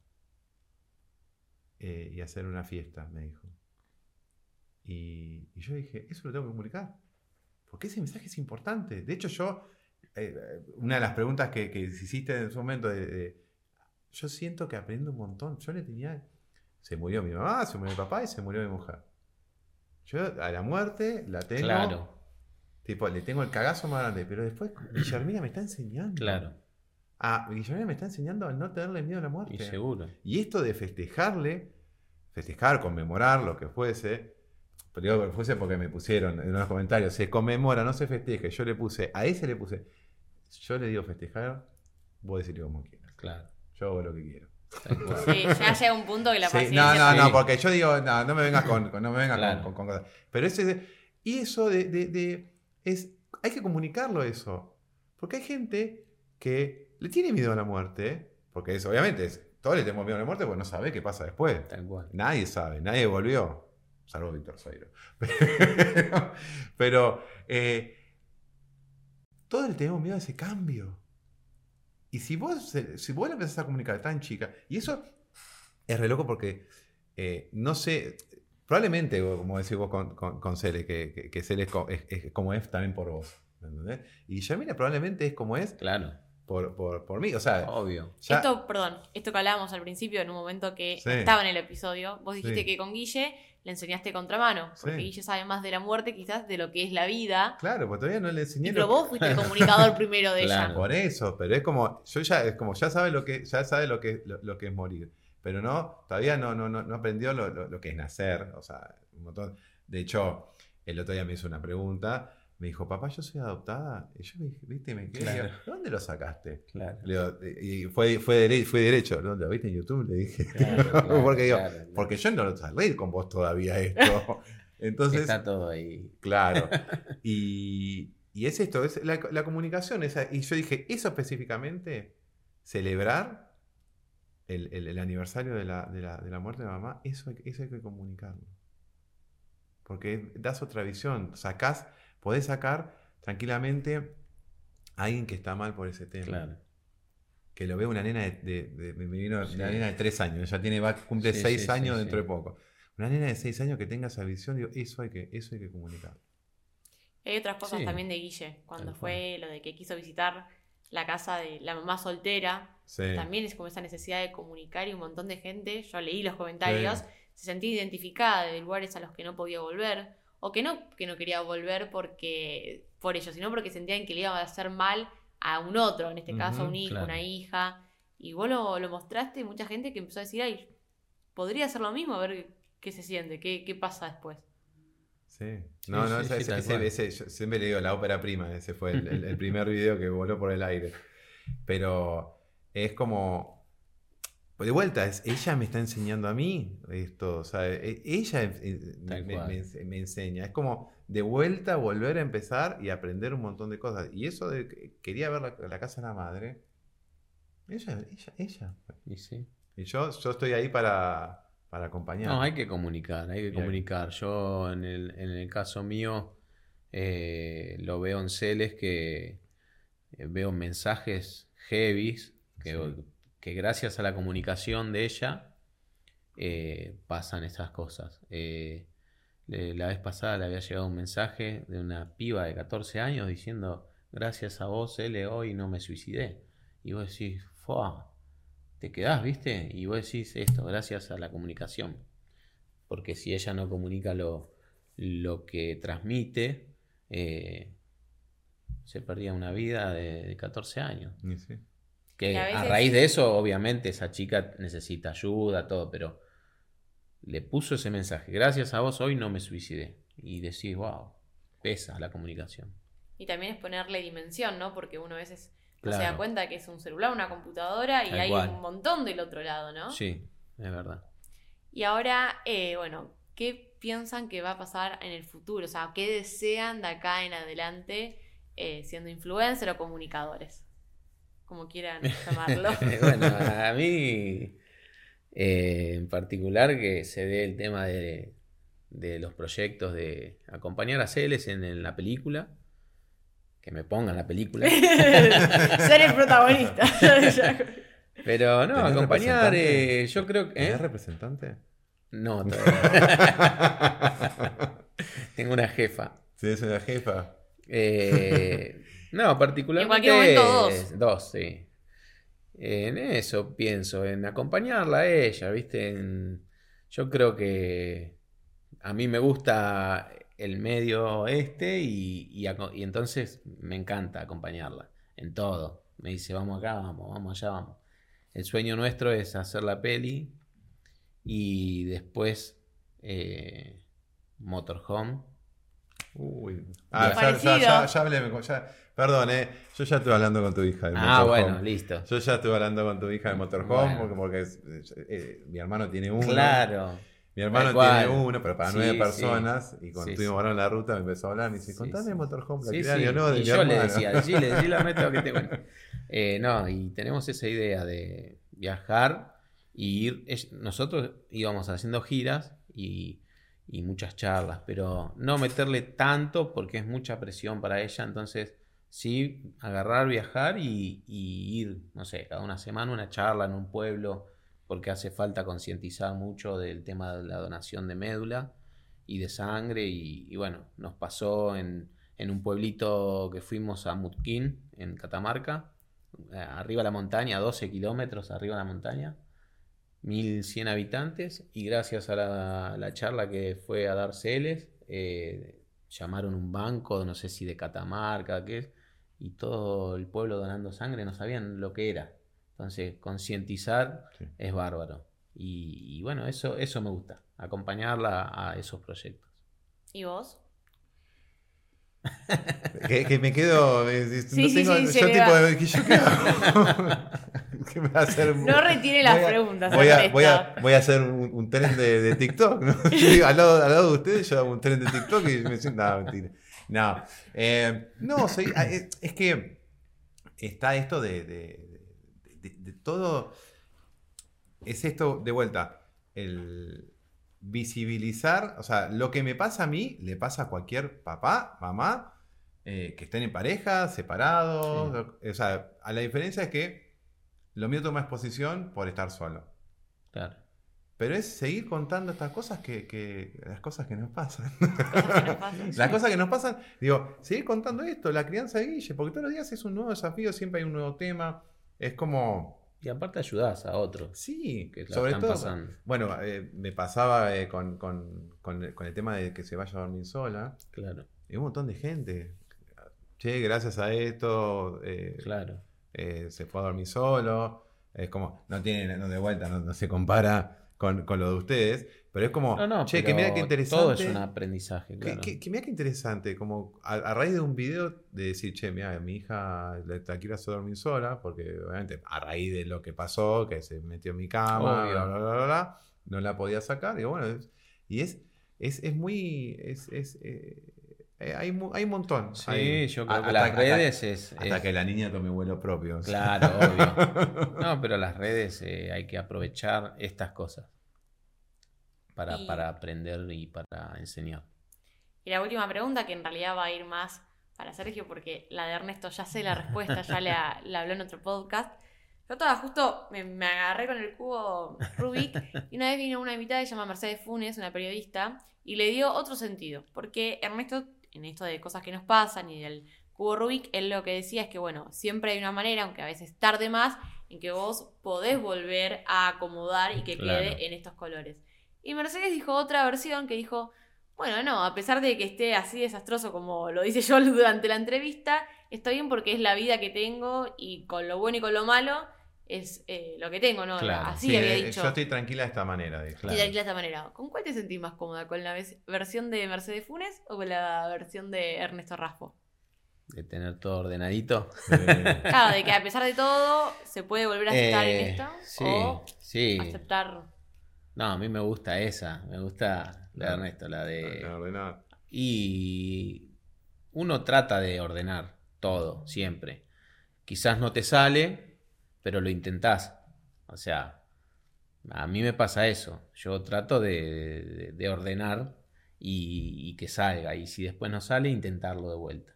Eh, y hacer una fiesta, me dijo. Y, y yo dije, eso lo tengo que comunicar. porque ese mensaje es importante. De hecho, yo, eh, una de las preguntas que, que hiciste en ese momento, de, yo siento que aprendo un montón. Yo le tenía, se murió mi mamá, se murió mi papá y se murió mi mujer. Yo a la muerte la tengo. Claro. Tipo, le tengo el cagazo más grande, pero después Guillermina me está enseñando. Claro. Ah, Guillermina me está enseñando a no tenerle miedo a la muerte. Y seguro. Y esto de festejarle, festejar, conmemorar, lo que fuese, pero digo fuese porque me pusieron en los comentarios, se conmemora, no se festeje. Yo le puse, a ese le puse, yo le digo festejar, vos decirle como quieras. Claro. Yo hago lo que quiero. Sí, ya llega un punto que la paciencia... no, no, no, porque yo digo, no, no me vengas con, no me vengas con, cosas. Pero ese, y eso de, de, es, hay que comunicarlo eso. Porque hay gente que le tiene miedo a la muerte, porque es, obviamente, es, todos le tenemos miedo a la muerte porque no sabe qué pasa después. Nadie sabe, nadie volvió salvo Víctor Zairo. Pero, eh, todos le tenemos miedo a ese cambio. Y si vos, si vos empezás a comunicar tan chica, y eso es re loco porque, eh, no sé, probablemente, como decís vos con, con, Cele, que, que, Cele es, como es también por vos. ¿entendés? Y Yamila probablemente es como es. Claro. Por, por, por, mí, o sea. Obvio. Esto, perdón, esto que hablábamos al principio, en un momento que estaba en el episodio, vos dijiste que con Guille le enseñaste contramano. Porque Guille sabe más de la muerte quizás de lo que es la vida. Claro, pues todavía no le enseñé. pero vos fuiste el comunicador primero de ella. Por eso, pero es como, yo ya, es como, ya sabe lo que, ya sabe lo que, lo, que es morir. Pero no, todavía no, no, no, aprendió lo, lo, que es nacer. O sea, un montón. De hecho, el otro día me hizo una pregunta me dijo, papá, yo soy adoptada. Y yo me dije, viste, me quedé. ¿Dónde lo sacaste? Claro. y fue, fue, fue derecho. ¿Dónde lo viste en YouTube? Le dije. porque, digo, porque yo no lo salí con vos todavía esto. Entonces. Está todo ahí. Claro. Y, y es esto, es la, la comunicación. Esa, y yo dije, eso específicamente, celebrar el, el, aniversario de la, de, la, de la, muerte de mamá, eso, eso hay que comunicarlo. Porque das otra visión, sacás podés sacar tranquilamente a alguien que está mal por ese tema. Claro. Que lo ve una nena de, una nena de tres años, ya tiene, va, cumple seis años dentro de poco. Una nena de seis años que tenga esa visión, digo, eso hay que, eso hay que comunicar. Hay otras cosas también de Guille, cuando fue lo de que quiso visitar la casa de la mamá soltera, también es como esa necesidad de comunicar y un montón de gente, yo leí los comentarios, se sentía identificada de lugares a los que no podía volver o que no, que no quería volver porque por ello, sino porque sentían que le iba a hacer mal a un otro, en este caso a un hijo, una hija. Y vos lo, mostraste y mucha gente que empezó a decir, ay, podría hacer lo mismo, a ver qué se siente, qué, qué pasa después. Sí, no, no, ese, siempre le digo la ópera prima, ese fue el, el primer video que voló por el aire. Pero es como, pues de vuelta, es, ella me está enseñando a mí esto, o sea, e, ella eh, me, enseña. Es como de vuelta volver a empezar y aprender un montón de cosas. Y eso de quería ver la, casa de la madre, ella, ella, ella. Y, sí. y yo, yo estoy ahí para, para acompañar. No, hay que comunicar, hay que comunicar. Yo en el, en el caso mío eh, lo veo en Celes que eh, veo mensajes heavies que que gracias a la comunicación de ella eh, pasan esas cosas. Eh, la vez pasada le había llegado un mensaje de una piba de 14 años diciendo, gracias a vos, L, hoy no me suicidé. Y vos decís, ¡fua! Te quedás, ¿viste? Y vos decís esto, gracias a la comunicación. Porque si ella no comunica lo, lo que transmite, eh, se perdía una vida de, 14 años. Sí. Que a, raíz de eso, obviamente, esa chica necesita ayuda, todo, pero le puso ese mensaje. Gracias a vos hoy no me suicidé. Y decís, wow, pesa la comunicación. Y también es ponerle dimensión, ¿no? Porque uno a veces no se da cuenta que es un celular, una computadora y hay un montón del otro lado, ¿no? Sí, es verdad. Y ahora, eh, bueno, ¿qué piensan que va a pasar en el futuro? O sea, ¿qué desean de acá en adelante eh, siendo influencer o comunicadores? Como quieran llamarlo. bueno, a mí eh, en particular que se dé el tema de, los proyectos de acompañar a Celes en, la película. Que me pongan la película. Ser el protagonista. Pero no, acompañar, eh, yo creo que. ¿Es ¿eh? representante? No, todavía. Tengo una jefa. Sí, es una jefa. Eh, no, particularmente. En cualquier momento dos. Dos, sí. En eso pienso, en acompañarla a ella, ¿viste? En- yo creo que a mí me gusta el medio este y, y entonces me encanta acompañarla en todo. Me dice, vamos acá, vamos, vamos allá, vamos. El sueño nuestro es hacer la peli y después eh, Motorhome. Uy. Ah, ya, ya, ya, ya hablé. ya- perdón, eh. Yo ya estuve hablando con tu hija de Ah, Motorhome. bueno, listo. Yo ya estuve hablando con tu hija de Motorhome Bueno. porque, porque es- eh, mi hermano tiene uno. Claro. Mi hermano tiene uno, pero para Sí, nueve sí. personas. Y cuando Sí, estuvimos en la ruta, me empezó a hablar. Me dice, contame de Motorhome. la Sí, tirada". yo, no, de y mi yo le decía, Gile, meto que te cuente. Eh, no, y tenemos esa idea de viajar y ir. Nosotros íbamos haciendo giras y, y muchas charlas, pero no meterle tanto porque es mucha presión para ella. Entonces, sí, agarrar, viajar y, y ir, no sé, cada una semana una charla en un pueblo, porque hace falta concientizar mucho del tema de la donación de médula y de sangre. Y, bueno, nos pasó en, en un pueblito que fuimos a Mutquín, en Catamarca, arriba de la montaña, 12 kilómetros arriba de la montaña, 1100 habitantes. Y gracias a la, la charla que fue a dar Celes, eh, llamaron un banco, no sé si de Catamarca, qué es, y todo el pueblo donando sangre no sabían lo que era. Entonces, concientizar Sí. es bárbaro. Y, y bueno, eso, eso me gusta, acompañarla a esos proyectos. ¿Y vos? Que, que me quedo. eh, no Sí, tengo, yo tipo, de, ¿qué yo qué hago? ¿Qué me va a hacer? No retire las Voy a- preguntas. Voy a, voy, a, voy a hacer un, un tren de, de TikTok. ¿no? Al, lado, al lado de ustedes yo hago un tren de TikTok y me siento. No, mentira. No, eh, no soy, ah, es, es que está esto de, de- de- de todo. Es esto, de vuelta, el visibilizar, o sea, lo que me pasa a mí le pasa a cualquier papá, mamá, eh, que estén en pareja, separados. O sea, a la diferencia es que lo mío toma exposición por estar solo. Claro. Pero es seguir contando estas cosas que, que- las cosas que nos pasan. Cosas que nos pasan. Las cosas que nos pasan, digo, seguir contando esto, la crianza de Guille, porque todos los días es un nuevo desafío, siempre hay un nuevo tema. Es como, Y aparte ayudas a otros sí, que la sobre están todo. pasando. Bueno, eh, me pasaba eh, con, con- con el, con el tema de que se vaya a dormir sola. Claro, Y un montón de gente. Che, gracias a esto eh, claro. eh, se fue a dormir solo. Es como, no tiene, no de vuelta, no, no se compara con, con lo de ustedes. Pero es como, No, no, che, que mira qué interesante. Todo es un aprendizaje, Que, claro. que- que mira qué interesante, como a, a raíz de un video de decir, che, mira, mi hija la, la quiero hacer dormir sola, porque obviamente a raíz de lo que pasó, que se metió en mi cama, bla, bla, bla, bla, no la podía sacar. Y bueno, es- y es, es, es muy. Es, es, eh, eh, hay, hay un montón. Sí, Hay- yo creo a- que las hasta- redes es... Hasta es- que la niña tome vuelo propio. Claro, obvio. No, pero las redes eh, hay que aprovechar estas cosas para, Y- para aprender y para enseñar. Y la última pregunta, que en realidad va a ir más para Sergio, porque la de Ernesto ya sé la respuesta, ya la, la habló en otro podcast. Yo estaba justo, me, me agarré con el cubo Rubik y una vez vino una invitada que se llama Mercedes Funes, una periodista, y le dio otro sentido. Porque Ernesto, en esto de cosas que nos pasan y del cubo Rubik, él lo que decía es que, bueno, siempre hay una manera, aunque a veces tarde más, en que vos podés volver a acomodar y que Claro. quede en estos colores. Y Mercedes dijo otra versión que dijo, bueno, no, a pesar de que esté así desastroso como lo dice yo durante la entrevista, está bien porque es la vida que tengo y con lo bueno y con lo malo es eh, lo que tengo, ¿no? Claro. Así Sí, había eh, dicho. Yo estoy tranquila de esta manera. dijo. Claro. Y de esta manera. ¿Con cuál te sentís más cómoda? ¿Con la versión de Mercedes Funes o con la versión de Ernesto Raspo? De tener todo ordenadito. Eh, Claro, de que a pesar de todo se puede volver a estar en Eh, esto sí, o sí. aceptar. No, a mí me gusta esa. Me gusta la de. Ernesto, la de... no, ordenado. Y uno trata de ordenar todo, siempre. Quizás no te sale, pero lo intentás. O sea, a mí me pasa eso. Yo trato de, de- de ordenar y que salga. Y si después no sale, intentarlo de vuelta.